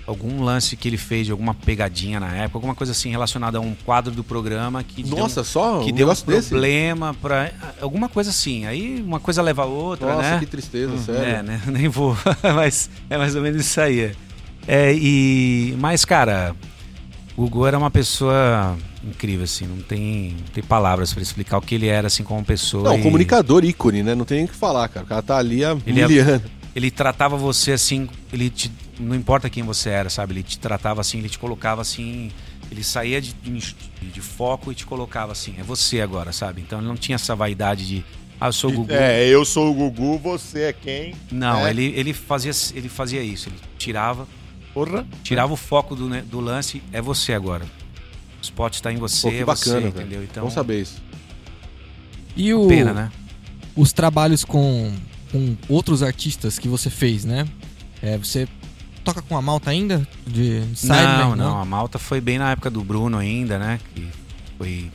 Algum lance que ele fez de alguma pegadinha na época, alguma coisa assim relacionada a um quadro do programa que Nossa, deu, só que um deu um negócio desse? problema pra. Alguma coisa assim. Aí uma coisa leva a outra, Nossa, né? que tristeza, É, sério. né? Nem vou. Mas é mais ou menos isso aí. É, e, mas, cara, o Gugu era uma pessoa incrível, assim. Não tem, não tem palavras pra explicar o que ele era, assim, como pessoa. Não, e comunicador ícone, né? Não tem nem o que falar, cara. O cara tá ali há Ele é-. Ele tratava você assim, ele te, não importa quem você era, sabe? Ele te tratava assim, ele te colocava assim, ele saía de, de, de foco e te colocava assim, é você agora, sabe? Então ele não tinha essa vaidade de, ah, eu sou o Gugu. É, eu sou o Gugu, você é quem? Não, É. ele, ele, fazia, ele fazia isso, ele tirava, Porra. tirava o foco do, né, do lance, é você agora. O spot tá em você, Pô, que é bacana, você, velho. entendeu? Então, Vamos saber isso. E o, pena, né? os trabalhos com, com outros artistas que você fez, né? É, você toca com a malta ainda? De, de Sidemen, Não, não, a Malta foi bem na época do Bruno ainda, né? Que foi.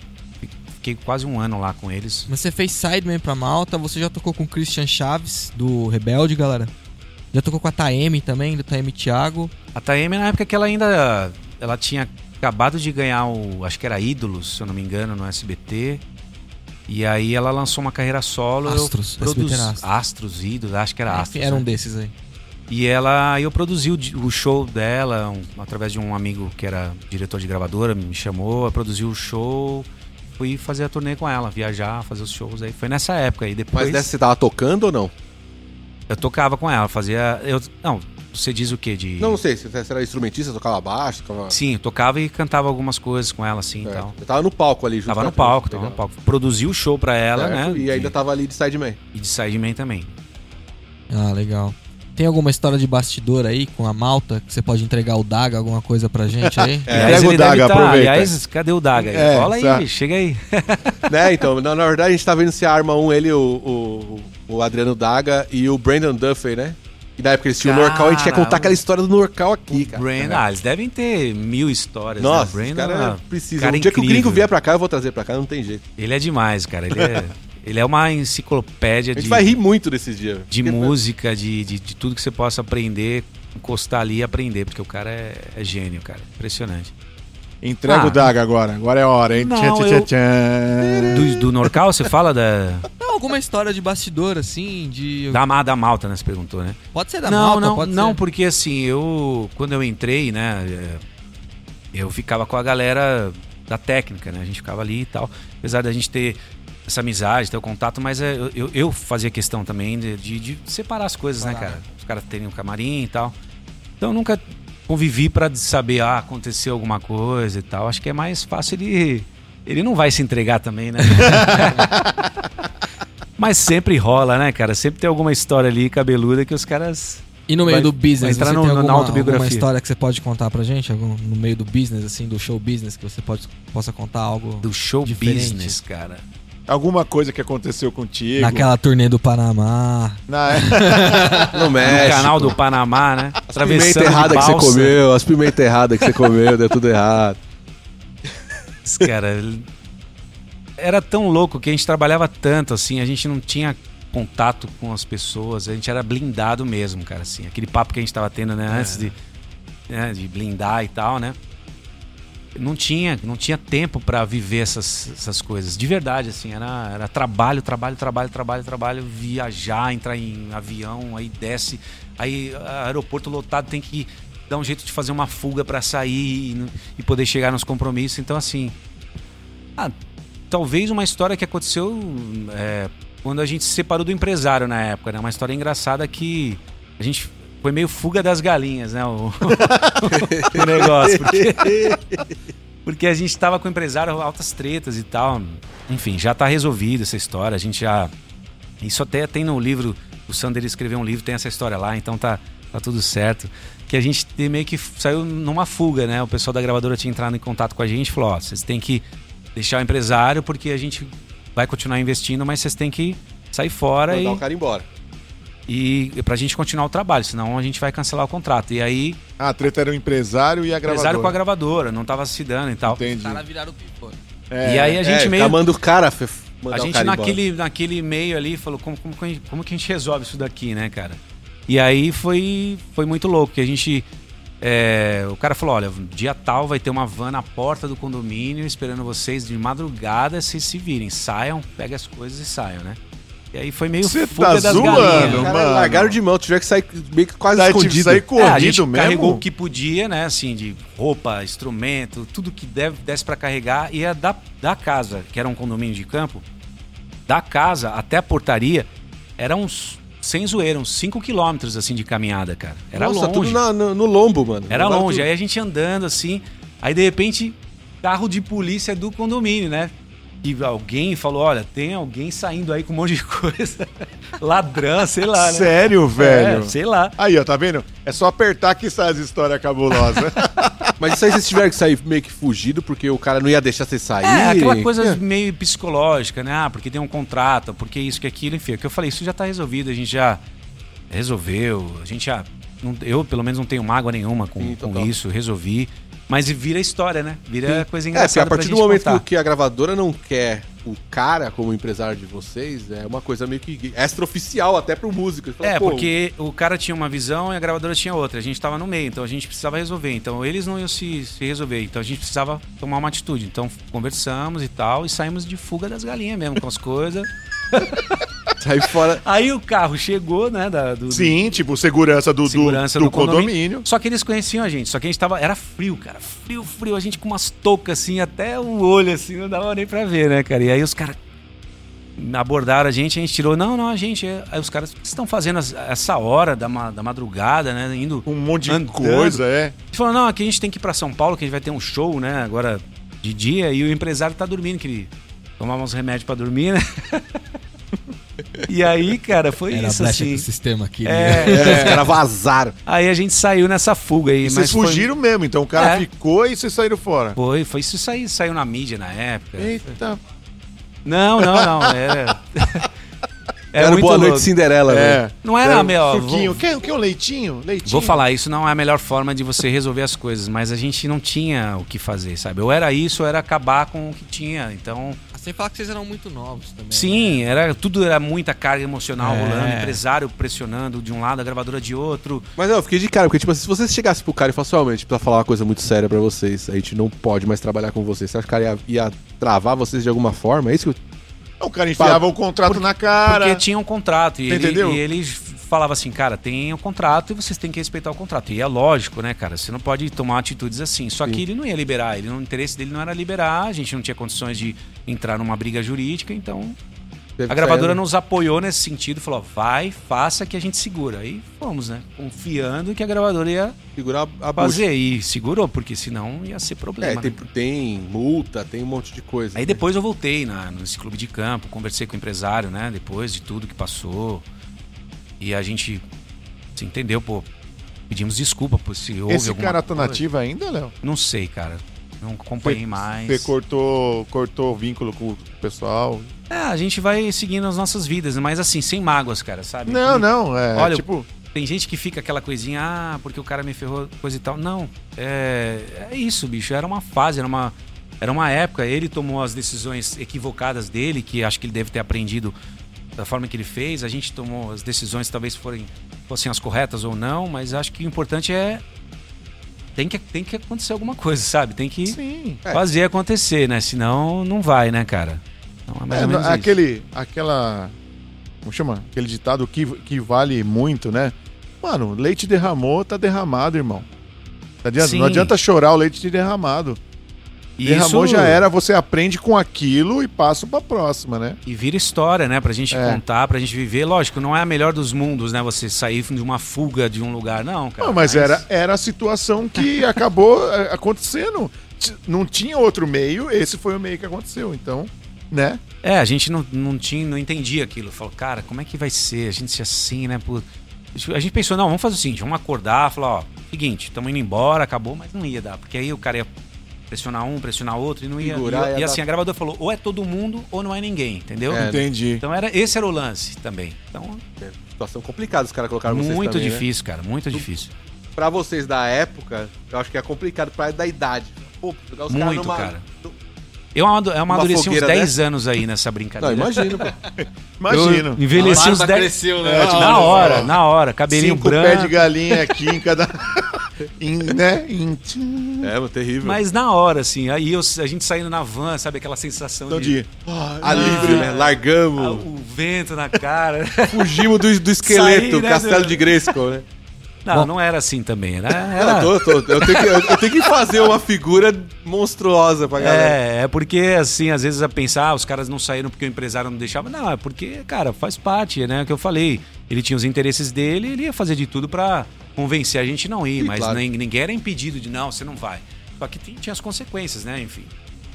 Fiquei quase um ano lá com eles. Mas você fez Sideman pra malta, você já tocou com o Christian Chaves, do Rebelde, galera? Já tocou com a Taeme também, do Taeme Thiago. A Taeme, na época que ela ainda. Ela tinha acabado de ganhar o. Acho que era Ídolos, se eu não me engano, no SBT. E aí ela lançou uma carreira solo. eu Astros, SBT era Astros. Astros, Ídolos, acho que era Enfim, Astros. era um né? desses aí. E ela, eu produzi o, o show dela um- através de um amigo que era diretor de gravadora, me chamou, eu produzi o show, fui fazer a turnê com ela, viajar, fazer os shows aí. Foi nessa época aí depois. Mas dessa você tava tocando ou não? Eu tocava com ela, fazia. Eu, não, você diz o quê? De. Não, não sei. Se você era instrumentista, tocava baixo, tocava... Sim, eu tocava e cantava algumas coisas com ela, assim e É, tal. Eu tava no palco ali. junto Tava com no ela, palco, tava no palco. Produzi o show pra ela, Certo, né? E ainda de, tava ali de sideman. E de Sideman também. Ah, legal. Tem alguma história de bastidor aí com a malta que você pode entregar o Daga, alguma coisa pra gente aí? É, aliás, pega o Daga, tá- aproveita. Aliás, cadê o Daga aí? É, Cola aí, certo. chega aí. né, então, na, na verdade a gente tá vendo se arma um, ele, o, o, o Adriano Daga e o Brandon Duffy, né? E na época eles tinham o Norcal, a gente ia contar aquela história do Norcal aqui, cara. Brandon, ah, eles devem ter mil histórias. Nossa, né? Brandon, cara ah, precisa. cara um dia que o incrível. gringo vier pra cá, eu vou trazer pra cá, não tem jeito. Ele é demais, cara. Ele é, ele é uma enciclopédia A gente de, vai rir muito desses dias. de Porque- música, de, de, de tudo que você possa aprender, encostar ali e aprender, porque o cara é, é gênio, cara. Impressionante. Entrega Ah. o Daga agora. Agora é a hora, hein? Não, Tchan, tchan, eu- tchan. Do, do Norcal, você fala da, Não, alguma história de bastidor, assim, de... da, da Malta, né? Você perguntou, né? Pode ser da não, malta, não, pode não, ser... porque assim, eu quando eu entrei, né, eu ficava com a galera da técnica, né? A gente ficava ali e tal. Apesar da gente ter essa amizade, ter o contato, mas é, eu, eu, fazia questão também de, de- de separar as coisas, né, cara? Os caras terem um camarim e tal. Então eu nunca convivi pra saber, ah, aconteceu alguma coisa e tal. Acho que é mais fácil ele. Ele não vai se entregar também, né? Mas sempre rola, né, cara? Sempre tem alguma história ali cabeluda que os caras E no meio Vai- do business, entrar você no- tem na alguma, autobiografia. alguma história que você pode contar pra gente? Algum, no meio do business, assim, do show business, que você pode, possa contar algo do show Diferente. business, cara. Alguma coisa que aconteceu contigo. naquela turnê do Panamá? Na... No No México. canal do Panamá, né? As pimenta errada que você comeu, as pimenta errada que você comeu, deu tudo errado. Cara, ele- era tão louco que a gente trabalhava tanto, assim, a gente não tinha contato com as pessoas, a gente era blindado mesmo, cara, assim. Aquele papo que a gente tava tendo, né, antes de, né, de blindar e tal, né? Não tinha, não tinha tempo pra viver essas, essas coisas. De verdade, assim, era, era trabalho, trabalho, trabalho, trabalho, trabalho, viajar, entrar em avião, aí desce, aí aeroporto lotado tem que dar um jeito de fazer uma fuga pra sair e, e poder chegar nos compromissos. Então, assim, ah, talvez uma história que aconteceu é, quando a gente se separou do empresário na época, né? Uma história engraçada que a gente foi meio fuga das galinhas, né? O, o negócio. Porque, porque a gente tava com o empresário, altas tretas e tal. Enfim, já tá resolvido essa história. A gente já. Isso até tem no livro. O Sander escreveu um livro, tem essa história lá, então tá, tá tudo certo. Que a gente meio que saiu numa fuga, né? O pessoal da gravadora tinha entrado em contato com a gente e falou: ó, vocês têm que deixar o empresário porque a gente vai continuar investindo, mas vocês têm que sair fora e, Mandar o cara embora. E pra gente continuar o trabalho, senão a gente vai cancelar o contrato. E aí, Ah, a treta era o empresário e a o gravadora. empresário com a gravadora, não tava se dando e tal. Entendi. viraram pipoca. É, e aí a gente é, meio. Tá manda o cara A o gente cara embora. naquele, naquele meio ali falou, como, como, que a gente- como que a gente resolve isso daqui, né, cara? E aí foi, foi muito louco, que a gente... é, o cara falou, olha, dia tal vai ter uma van na porta do condomínio esperando vocês de madrugada, vocês se virem, saiam, peguem as coisas e saiam, né? E aí foi meio Você fuga tá das zoando, galinhas. Cara, mano. largaram de mão, tiver que sair meio que quase Daí tive que escondido. sair É, a corrido gente mesmo. carregou o que podia, né? Assim, de roupa, instrumento, tudo que deve, desse pra carregar. E a da, da casa, que era um condomínio de campo, da casa até a portaria, era uns, sem zoeira, uns 5 quilômetros assim de caminhada, cara. Era Nossa, longe. tudo na- no, no lombo, mano. Era longe. tudo- Aí a gente andando assim, aí de repente, carro de polícia do condomínio, né? E alguém falou: olha, tem alguém saindo aí com um monte de coisa. Ladrão, sei lá, né? Sério, velho? É, sei lá. Aí, ó, tá vendo? É só apertar que sai as histórias cabulosas. Mas isso aí vocês tiveram que sair meio que fugido, porque o cara não ia deixar você sair. É, aquela coisa É. meio psicológica, né? Ah, porque tem um contrato, porque isso, que aquilo, enfim. É que eu falei, isso já tá resolvido, a gente já resolveu, a gente já. não- eu, pelo menos, não tenho mágoa nenhuma com, Sim, com isso, resolvi. Mas vira história, né? Vira coisa É, porque engraçada. a partir do momento contar. que a gravadora não quer o cara como empresário de vocês, é uma coisa meio que extraoficial até pro músico. Fala, É, porque o cara tinha uma visão e a gravadora tinha outra. A gente tava no meio, então a gente precisava resolver. Então eles não iam se, se resolver. Então a gente precisava tomar uma atitude. Então conversamos e tal, e saímos de fuga das galinhas mesmo com as coisas. Sai fora. Aí o carro chegou, né? Da, do, Sim, tipo, segurança do, segurança do, do, condomínio. Só que eles conheciam a gente, só que a gente tava. Era frio, cara. Frio, frio. A gente com umas toucas assim, até o olho assim, não dava nem pra ver, né, cara? E aí os caras abordaram a gente, a gente tirou. Não, não, a gente. é- Aí os caras, estão fazendo essa hora da, ma- da madrugada, né? Indo. Um monte de Andando. coisa, é. A gente falou, não, aqui a gente tem que ir pra São Paulo, que a gente vai ter um show, né? Agora de dia, e o empresário tá dormindo, que ele tomava uns remédios pra dormir, né? e aí, cara, foi Era a isso, assim. do sistema aqui. É, É, os caras vazaram. Aí a gente saiu nessa fuga aí. E mas vocês foi- fugiram mesmo, então o cara É. ficou e vocês saíram fora. Foi, foi isso aí, saiu na mídia na época. Eita. Não, não, não. Era. Era, muito Boa Noite louco. Cinderela, É. velho. Não era, Era meu. Suquinho. Vou, Quer, quer um leitinho? Leitinho. vou falar, isso não é a melhor forma de você resolver as coisas, mas a gente não tinha o que fazer, sabe? Ou era isso, ou era acabar com o que tinha. Então, Sem falar que vocês eram muito novos também. né? sim, era tudo era muita carga emocional É. rolando, empresário pressionando de um lado, a gravadora de outro. Mas eu fiquei de cara, porque tipo, se você chegasse pro cara e falasse, ó, a gente precisa falar uma coisa muito séria pra vocês, a gente não pode mais trabalhar com vocês, você acha que o cara ia, ia travar vocês de alguma forma? É isso que eu... O cara enfiava o contrato na cara. Porque tinha um contrato. E ele, Entendeu? e ele falava assim, cara, tem o contrato e vocês têm que respeitar o contrato. E é lógico, né, cara? Você não pode tomar atitudes assim. Só que ele não ia liberar. Ele, o interesse dele não era liberar. A gente não tinha condições de entrar numa briga jurídica. Então, a gravadora sair, nos apoiou nesse sentido. Falou, vai, faça que a gente segura. Aí fomos, né? Confiando que a gravadora ia Segurar a bucha. fazer. E segurou, porque senão ia ser É, problema. tem, né? tem multa, tem um monte de coisa. Aí depois eu voltei na, nesse clube de campo, conversei com o empresário, né? Depois de tudo que passou. E a gente se entendeu, pô. Pedimos desculpa por se houve Esse alguma cara tá coisa. nativo ainda, Léo? Não sei, cara. Não acompanhei mais. Você cortou, cortou o vínculo com o pessoal? É, a gente vai seguindo as nossas vidas, mas assim, sem mágoas, cara, sabe? Não, Que- não. É Olha, tipo. Tem gente que fica aquela coisinha, ah, porque o cara me ferrou, coisa e tal. Não, é, é isso, bicho. Era uma fase, era uma, era uma época. Ele tomou as decisões equivocadas dele, que acho que ele deve ter aprendido da forma que ele fez. A gente tomou as decisões, talvez forem, fossem as corretas ou não, mas acho que o importante é. Tem que, tem que acontecer alguma coisa, sabe? Tem que Sim. fazer acontecer, né? Senão não vai, né, cara? Então é mais É, ou menos isso. aquele. Aquela. Como chama? Aquele ditado que, que vale muito, né? Mano, leite derramou, tá derramado, irmão. Não adianta, Sim. não adianta chorar o leite derramado. E Derramou isso- já era, você aprende com aquilo e passa pra próxima, né? E vira história, né? Pra gente É. contar, pra gente viver. Lógico, não é a melhor dos mundos, né? Você sair de uma fuga de um lugar, não, cara. Não, mas era, era a situação que acabou é, acontecendo. Não tinha outro meio, esse foi o meio que aconteceu. Então, né? É, a gente não, não tinha, não entendia aquilo. Falou, cara, como é que vai ser? A gente se assim, né? Pô, A gente pensou, não, vamos fazer o seguinte, vamos acordar, falar, ó, seguinte, estamos indo embora, acabou, mas não ia dar, porque aí o cara ia pressionar um, pressionar outro e não ia. Segurar, e, e dar- assim, a gravadora falou, ou é todo mundo ou não é ninguém, entendeu? É, Entendi. Então era, esse era o lance também. Então, É, situação complicada os caras colocaram vocês muito né? difícil, cara, muito difícil. Pra vocês da época, eu acho que é complicado pra da idade. Pô, jogar os caras Muito, numa- cara. Eu amadu- eu amadureci uns fogueira 10 anos aí nessa Não, brincadeira. imagino, pô. Imagino. Eu envelheci A uns barba 10 cresceu, né? É, tipo, Na hora, na hora. Cabelinho Cinco branco. pés de galinha aqui em cada. Em, né? Em... É, terrível. Mas na hora, assim, aí eu- a gente saindo na van, sabe aquela sensação Então, de. de... Ah, Alívio, né? Ah, Largamos, o vento na cara. fugimos do, do esqueleto, Saí, né, castelo do- de Grayskull, né? Não, não era assim também. Era, Eu, era, tô, tô- eu, tenho que, eu, tenho que fazer uma figura monstruosa pra galera. É, é porque, assim, às vezes a pensar, ah, os caras não saíram porque o empresário não deixava. Não, é porque, cara, faz parte, né? O que eu falei. Ele tinha os interesses dele, ele ia fazer de tudo pra convencer a gente não ir, mas claro. ninguém era impedido de, não, você não vai. Só que tinha as consequências, né? Enfim.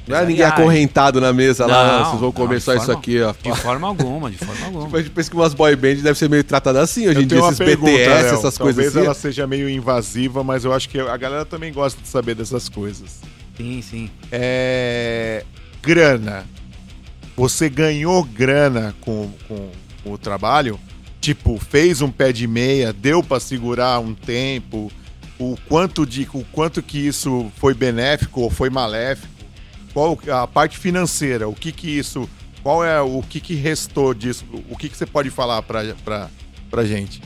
Não é ninguém acorrentado na mesa lá, Não, vocês vão comer só isso aqui, ó. De forma alguma, de forma alguma. A gente pensa que umas boy bands devem ser meio tratadas assim hoje Eu em dia, esses pergunta, BTS, Léo. essas Talvez coisas assim. ela seja meio invasiva, mas eu acho que a galera também gosta de saber dessas coisas. Sim, sim. É... Grana. Você ganhou grana com, com, o trabalho? Tipo, fez um pé de meia, deu pra segurar um tempo? O quanto, de, o quanto que isso foi benéfico ou foi maléfico? Qual a parte financeira? O que que isso... Qual é o que que restou disso? O que que você pode falar pra, pra, pra gente?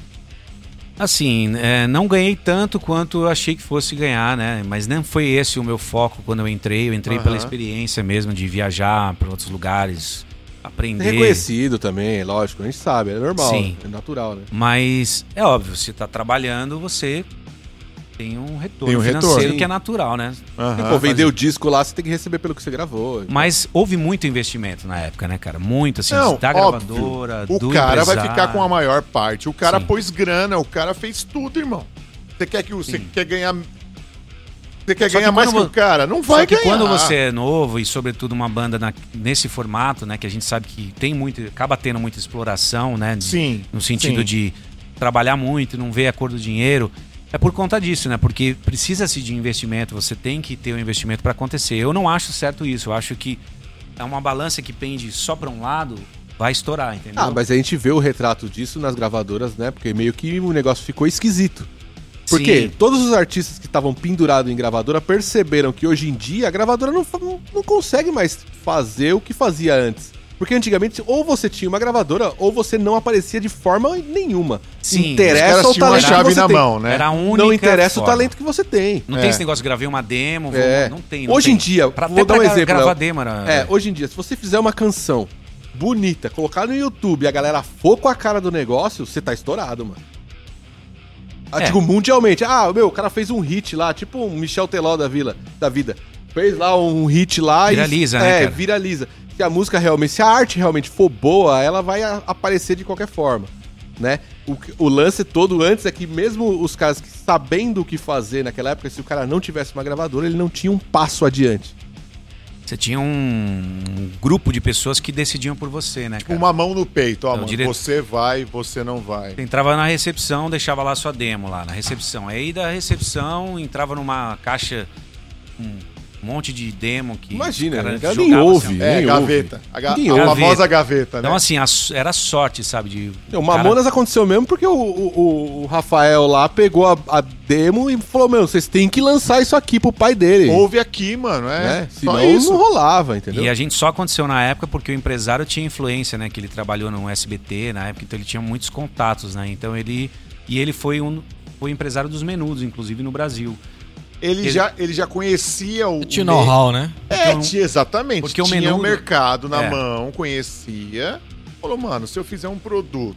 Assim, é, não ganhei tanto quanto eu achei que fosse ganhar, né? Mas não foi esse o meu foco quando eu entrei. Eu entrei Aham. pela experiência mesmo de viajar para outros lugares, É aprender. reconhecido também, lógico, a gente sabe, é normal, Sim. é natural, né? Mas é óbvio, você tá trabalhando, você tem um retorno Tem um retorno. financeiro Sim. que é natural, né? Aham. Pô, vender o disco lá, você tem que receber pelo que você gravou. Mas houve muito investimento na época, né, cara? Muito, assim, Não, da óbvio. gravadora, O do cara vai ficar com a maior parte. O cara Sim. pôs grana, o cara fez tudo, irmão. Você quer que o- você Sim. quer ganhar Você quer Só ganhar que mais que o cara? Não Só vai que ganhar. quando você é novo e sobretudo uma banda na- nesse formato, né, que a gente sabe que tem muito, acaba tendo muita exploração, né, de- Sim. no sentido sim. de trabalhar muito, e não ver a cor do dinheiro, é por conta disso, né? Porque precisa-se de investimento, você tem que ter o um investimento para acontecer. Eu não acho certo isso, eu acho que é uma balança que pende só para um lado, vai estourar, entendeu? Ah, mas a gente vê o retrato disso nas gravadoras, né? Porque meio que o negócio ficou esquisito. Porque Sim. todos os artistas que estavam pendurados em gravadora perceberam que hoje em dia a gravadora não, não, não consegue mais fazer o que fazia antes. Porque antigamente ou você tinha uma gravadora ou você não aparecia de forma nenhuma. Sim, interessa o talento chave que você na tem. mão, né? Era a única Não interessa o forma. talento que você tem. Não É. tem esse negócio de gravei uma demo, vou- É. não tem. não Hoje tem. em dia, pra, vou dar um exemplo, gravar Léo. demo era... É, hoje em dia, se você fizer uma canção bonita, colocar no YouTube e a galera for com a cara do negócio, você tá estourado, mano. Ah, É. Digo, mundialmente. Ah, meu, o cara fez um hit lá, tipo um Michel Teló da, vila, da vida. Fez lá um hit lá Viraliza, e. né, É, cara? viraliza. Se a música realmente, se a arte realmente for boa, ela vai a- aparecer de qualquer forma. Né? O, o lance todo antes é que mesmo os caras que sabendo o que fazer naquela época, se o cara não tivesse uma gravadora, ele não tinha um passo adiante. Você tinha um, grupo de pessoas que decidiam por você, né, cara? Uma mão no peito, ó, mano. dire- Você vai, você não vai. Você entrava na recepção, deixava lá sua demo lá na recepção. Aí da recepção entrava numa caixa um monte de demo que Imagina, os né? caras Cara, nem jogavam ouve. assim. É, Nem gaveta. ouve. A, ga- a ouve. famosa gaveta, né? Então assim, a era sorte, sabe, de O o cara- Mamonas aconteceu mesmo porque o, o- o Rafael lá pegou a, a demo e falou: Meu, vocês têm que lançar isso aqui pro pai dele. Ouve aqui, mano. É, né? só Senão isso. não rolava, entendeu? E a gente só aconteceu na época porque o empresário tinha influência, né? Que ele trabalhou no SBT na época, então ele tinha muitos contatos, né? Então ele. E ele foi um. Foi empresário dos menudos, inclusive no Brasil. Ele, Ele- já, ele já conhecia o. Tinha o know-how, né? É, Porque o- tinha, exatamente. porque o tinha o menudo- mercado na É. mão, conhecia. Falou, mano, se eu fizer um produto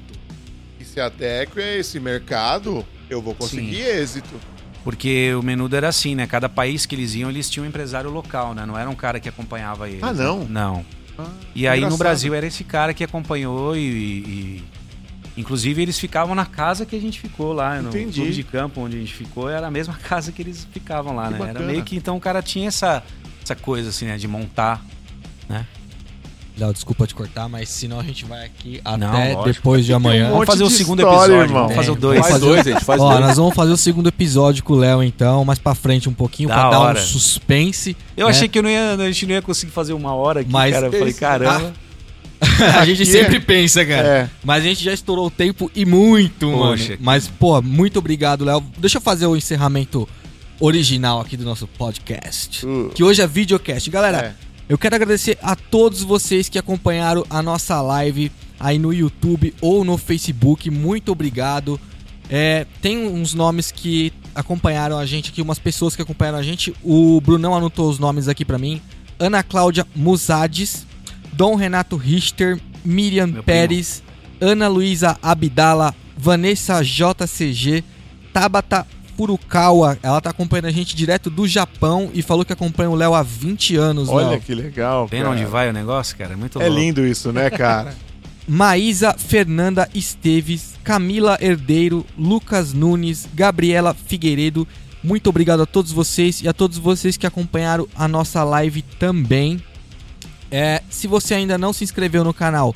que se adeque a esse mercado, eu vou conseguir êxito. Porque o menudo era assim, né? Cada país que eles iam, eles tinham um empresário local, né? Não era um cara que acompanhava eles. Ah, né? não? Não. E aí no engraçado. Brasil era esse cara que acompanhou e, e- inclusive eles ficavam na casa que a gente ficou lá no Entendi. clube de campo onde a gente ficou era a mesma casa que eles ficavam lá, Que né? Era bacana. meio que então o cara tinha essa essa coisa assim, né, de montar, né? Léo, desculpa te cortar, mas senão a gente vai aqui Não, até lógico. depois de amanhã. um Vamos fazer o segundo história, episódio, irmão. vamos fazer o É, dois. Faz dois, gente, faz Ó, dois. nós vamos fazer o segundo episódio com o Léo, então, mais pra frente um pouquinho, Da pra dar hora. um suspense. Eu né? achei que eu não ia, a gente não ia conseguir fazer uma hora aqui, Mas- cara. Eu falei, caramba. a gente sempre é- pensa, cara. É. Mas a gente já estourou o tempo e muito, Poxa. mano. Mas, pô, muito obrigado, Léo. Deixa eu fazer o encerramento original aqui do nosso podcast. Uh. Que hoje é videocast. Galera, É. eu quero agradecer a todos vocês que acompanharam a nossa live aí no YouTube ou no Facebook. Muito obrigado. É, tem uns nomes que acompanharam a gente aqui, umas pessoas que acompanharam a gente. O Brunão anotou os nomes aqui pra mim. Ana Cláudia Musades, Dom Renato Richter, Miriam Meu Pérez, Ana Luísa Abdala, Vanessa JCG, Tabata Furukawa. Ela tá acompanhando a gente direto do Japão e falou que acompanha o Léo há 20 anos, Olha Léo. que legal. Vendo cara. onde vai o negócio, cara? É muito É louco. lindo isso, né, cara? Maísa Fernanda Esteves, Camila Herdeiro, Lucas Nunes, Gabriela Figueiredo. Muito obrigado a todos vocês e a todos vocês que acompanharam a nossa live também. É, se você ainda não se inscreveu no canal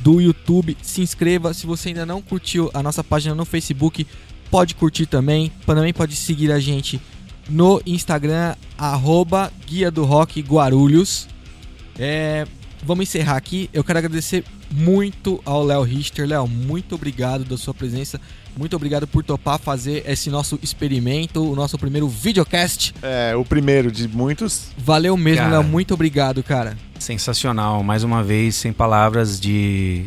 do YouTube, se inscreva. Se você ainda não curtiu a nossa página no Facebook, pode curtir também. Também pode seguir a gente no Instagram, arroba Guia do Rock Guarulhos. É, vamos encerrar aqui. Eu quero agradecer muito ao Léo Richter. Léo, muito obrigado da sua presença. Muito obrigado por topar fazer esse nosso experimento, o nosso primeiro videocast. É, o primeiro de muitos. Valeu mesmo, Cara. Léo. Muito obrigado, cara. Sensacional. Mais uma vez, sem palavras de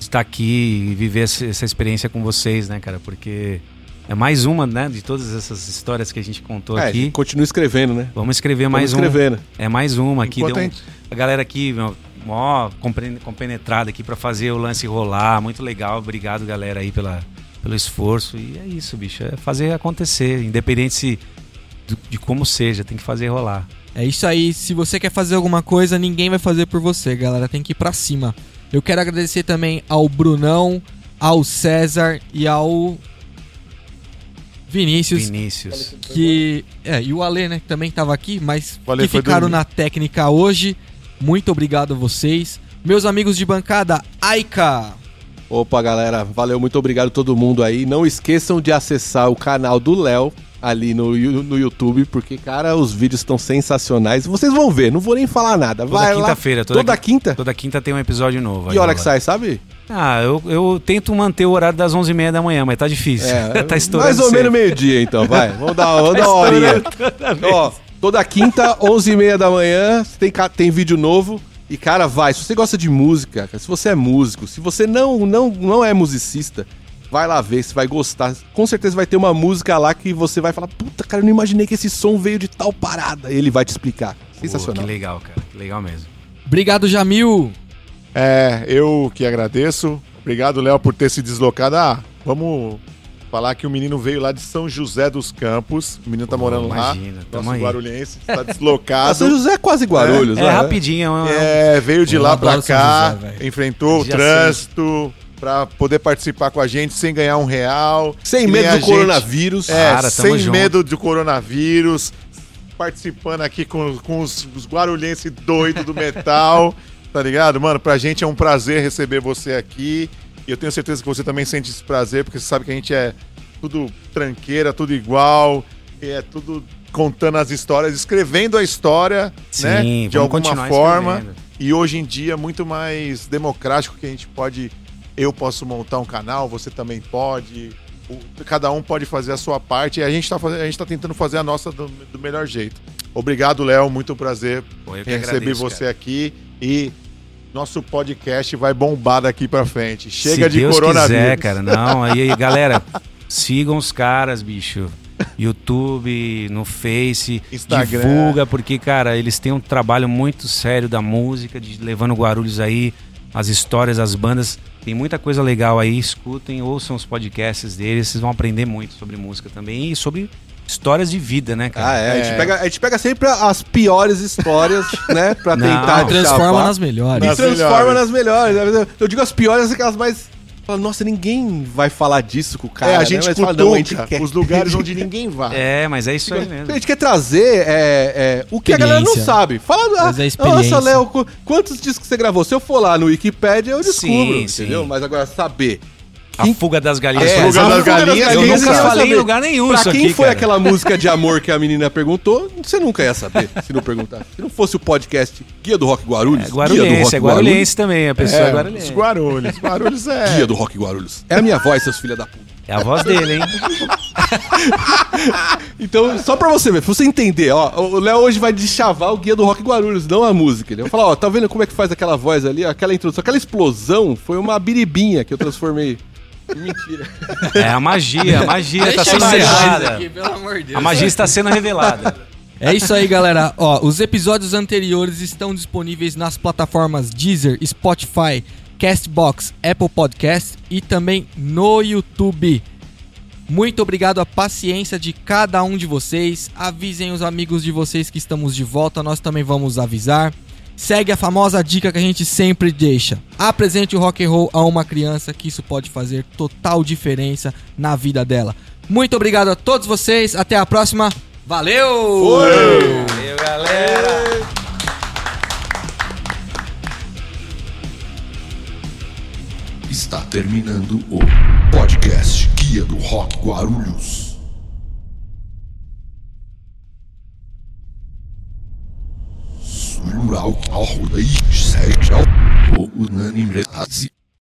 estar aqui e viver essa experiência com vocês, né, cara? Porque é mais uma, né, de todas essas histórias que a gente contou É, aqui. continua escrevendo, né? Vamos escrever Vamos mais escrevendo. É mais uma aqui. Deu a um- gente- a galera aqui, meu, mó compenetrada aqui pra fazer o lance rolar. Muito legal. Obrigado, galera, aí pela, pelo esforço. E é isso, bicho. É fazer acontecer. Independente se, do- de como seja, tem que fazer rolar. É isso aí. Se você quer fazer alguma coisa, ninguém vai fazer por você, galera. Tem que ir pra cima. Eu quero agradecer também ao Brunão, ao César e ao Vinícius. Vinícius. que é e o Ale, né, que também tava aqui, mas que ficaram na técnica hoje. Muito obrigado a vocês, meus amigos de bancada. Aika, Opa, galera, valeu, muito obrigado a todo mundo aí. Não esqueçam de acessar o canal do Léo ali no, no YouTube, porque, cara, os vídeos estão sensacionais. Vocês vão ver, não vou nem falar nada. Toda Vai quinta-feira. Toda, Toda quinta? Toda quinta tem um episódio novo. Que hora que sai, sabe? Ah, eu, eu tento manter o horário das 11h30 da manhã, mas tá difícil. tá estourando É, mais ou menos meio-dia, então, vai. Vamos dar, vamos dar uma horinha. Ó, toda quinta, 11h30 da manhã, tem, tem vídeo novo. E, cara, vai. Se você gosta de música, se você é músico, se você não, não, não é musicista, vai lá ver, você vai gostar. Com certeza vai ter uma música lá que você vai falar: Puta, cara, eu não imaginei que esse som veio de tal parada. E ele vai te explicar. Pô, Sensacional. que legal, cara. Que legal mesmo. obrigado Jamil. É, eu que agradeço. Obrigado, Léo, por ter se deslocado. Ah, vamos falar que o menino veio lá de São José dos Campos. O menino tá Pô, morando imagina, lá. Nosso aí. guarulhense. Está deslocado. São José é quase Guarulhos, É, né? rapidinho. é um- É, veio de lá São cá, José, velho. enfrentou o trânsito pra poder participar com a gente sem ganhar um real. Sem medo a do gente. coronavírus. É, Cara, sem junto. medo do coronavírus, participando aqui com, com os, os guarulhenses doidos do metal, tá ligado? Mano, pra gente é um prazer receber você aqui. E eu tenho certeza que você também sente esse prazer, porque você sabe que a gente é tudo tranqueira, tudo igual, e é tudo contando as histórias, escrevendo a história, Sim, né? De alguma forma. escrevendo. E hoje em dia é muito mais democrático que a gente pode. Eu posso montar um canal, você também pode. o- cada um pode fazer a sua parte e a gente está a gente tá tentando fazer a nossa do, do melhor jeito. Obrigado, Léo. Muito prazer em receber agradeço, você cara. aqui. E nosso podcast vai bombar daqui pra frente. Chega Se de Deus coronavírus. quiser, cara. Não, aí, galera, sigam os caras, bicho. YouTube, no Face, Instagram. divulga, porque, cara, eles têm um trabalho muito sério da música, de levando Guarulhos aí, as histórias, as bandas. Tem muita coisa legal aí, escutem, ouçam os podcasts deles, vocês vão aprender muito sobre música também e sobre histórias de vida, né, cara? Ah, é. A, É. gente pega, a gente pega sempre as piores histórias, né? Pra Não. tentar Transforma chapar. nas melhores. E Nas transforma melhores. nas melhores. Eu digo as piores, aquelas mais. Fala, Nossa, ninguém vai falar disso com o cara. é, a né? gente Mas cutuca fala, não, a gente quer. os lugares onde ninguém vai. É, mas é isso aí A mesmo. gente quer trazer é, é, o que a galera não sabe. Fala, ah, a experiência. nossa, Léo, qu- quantos discos você gravou? Se eu for lá no Wikipedia, eu descubro, Sim, entendeu? sim. Mas agora saber. A fuga das galinhas. É, fuga Sabe? das galinhas, Eu nunca falei em lugar nenhum Pra isso quem aqui, foi cara. aquela música de amor que a menina perguntou, você nunca ia saber se não perguntar. Se não fosse o podcast Guia do Rock Guarulhos. É Guia do guarulhense, Rock é guarulhense também, a pessoa é, É, guarulhense. os Guarulhos. Guarulhos é. Guia do Rock Guarulhos. É a minha voz, seus filha da puta. É a voz dele, hein? Então, só pra você ver, pra você entender, ó, o Léo hoje vai deschavar o guia do Rock Guarulhos, não a música. Ele vai falar, ó, tá vendo como é que faz aquela voz ali? Aquela introdução, aquela explosão foi uma biribinha que eu transformei Mentira. É a magia, a magia tá Deixa sendo revelada. aqui, pelo amor de Deus. A magia está sendo revelada. É isso aí, galera. Ó, os episódios anteriores estão disponíveis nas plataformas Deezer, Spotify, Castbox, Apple Podcast e também no YouTube. Muito obrigado à paciência de cada um de vocês. Avisem os amigos de vocês que estamos de volta, nós também vamos avisar. Segue a famosa dica que a gente sempre deixa. Apresente o rock and roll a uma criança que isso pode fazer total diferença na vida dela. Muito obrigado a todos vocês. Até a próxima. Valeu! Valeu, galera! Está terminando o podcast Guia do Rock Guarulhos. rural ao 招？我不 sete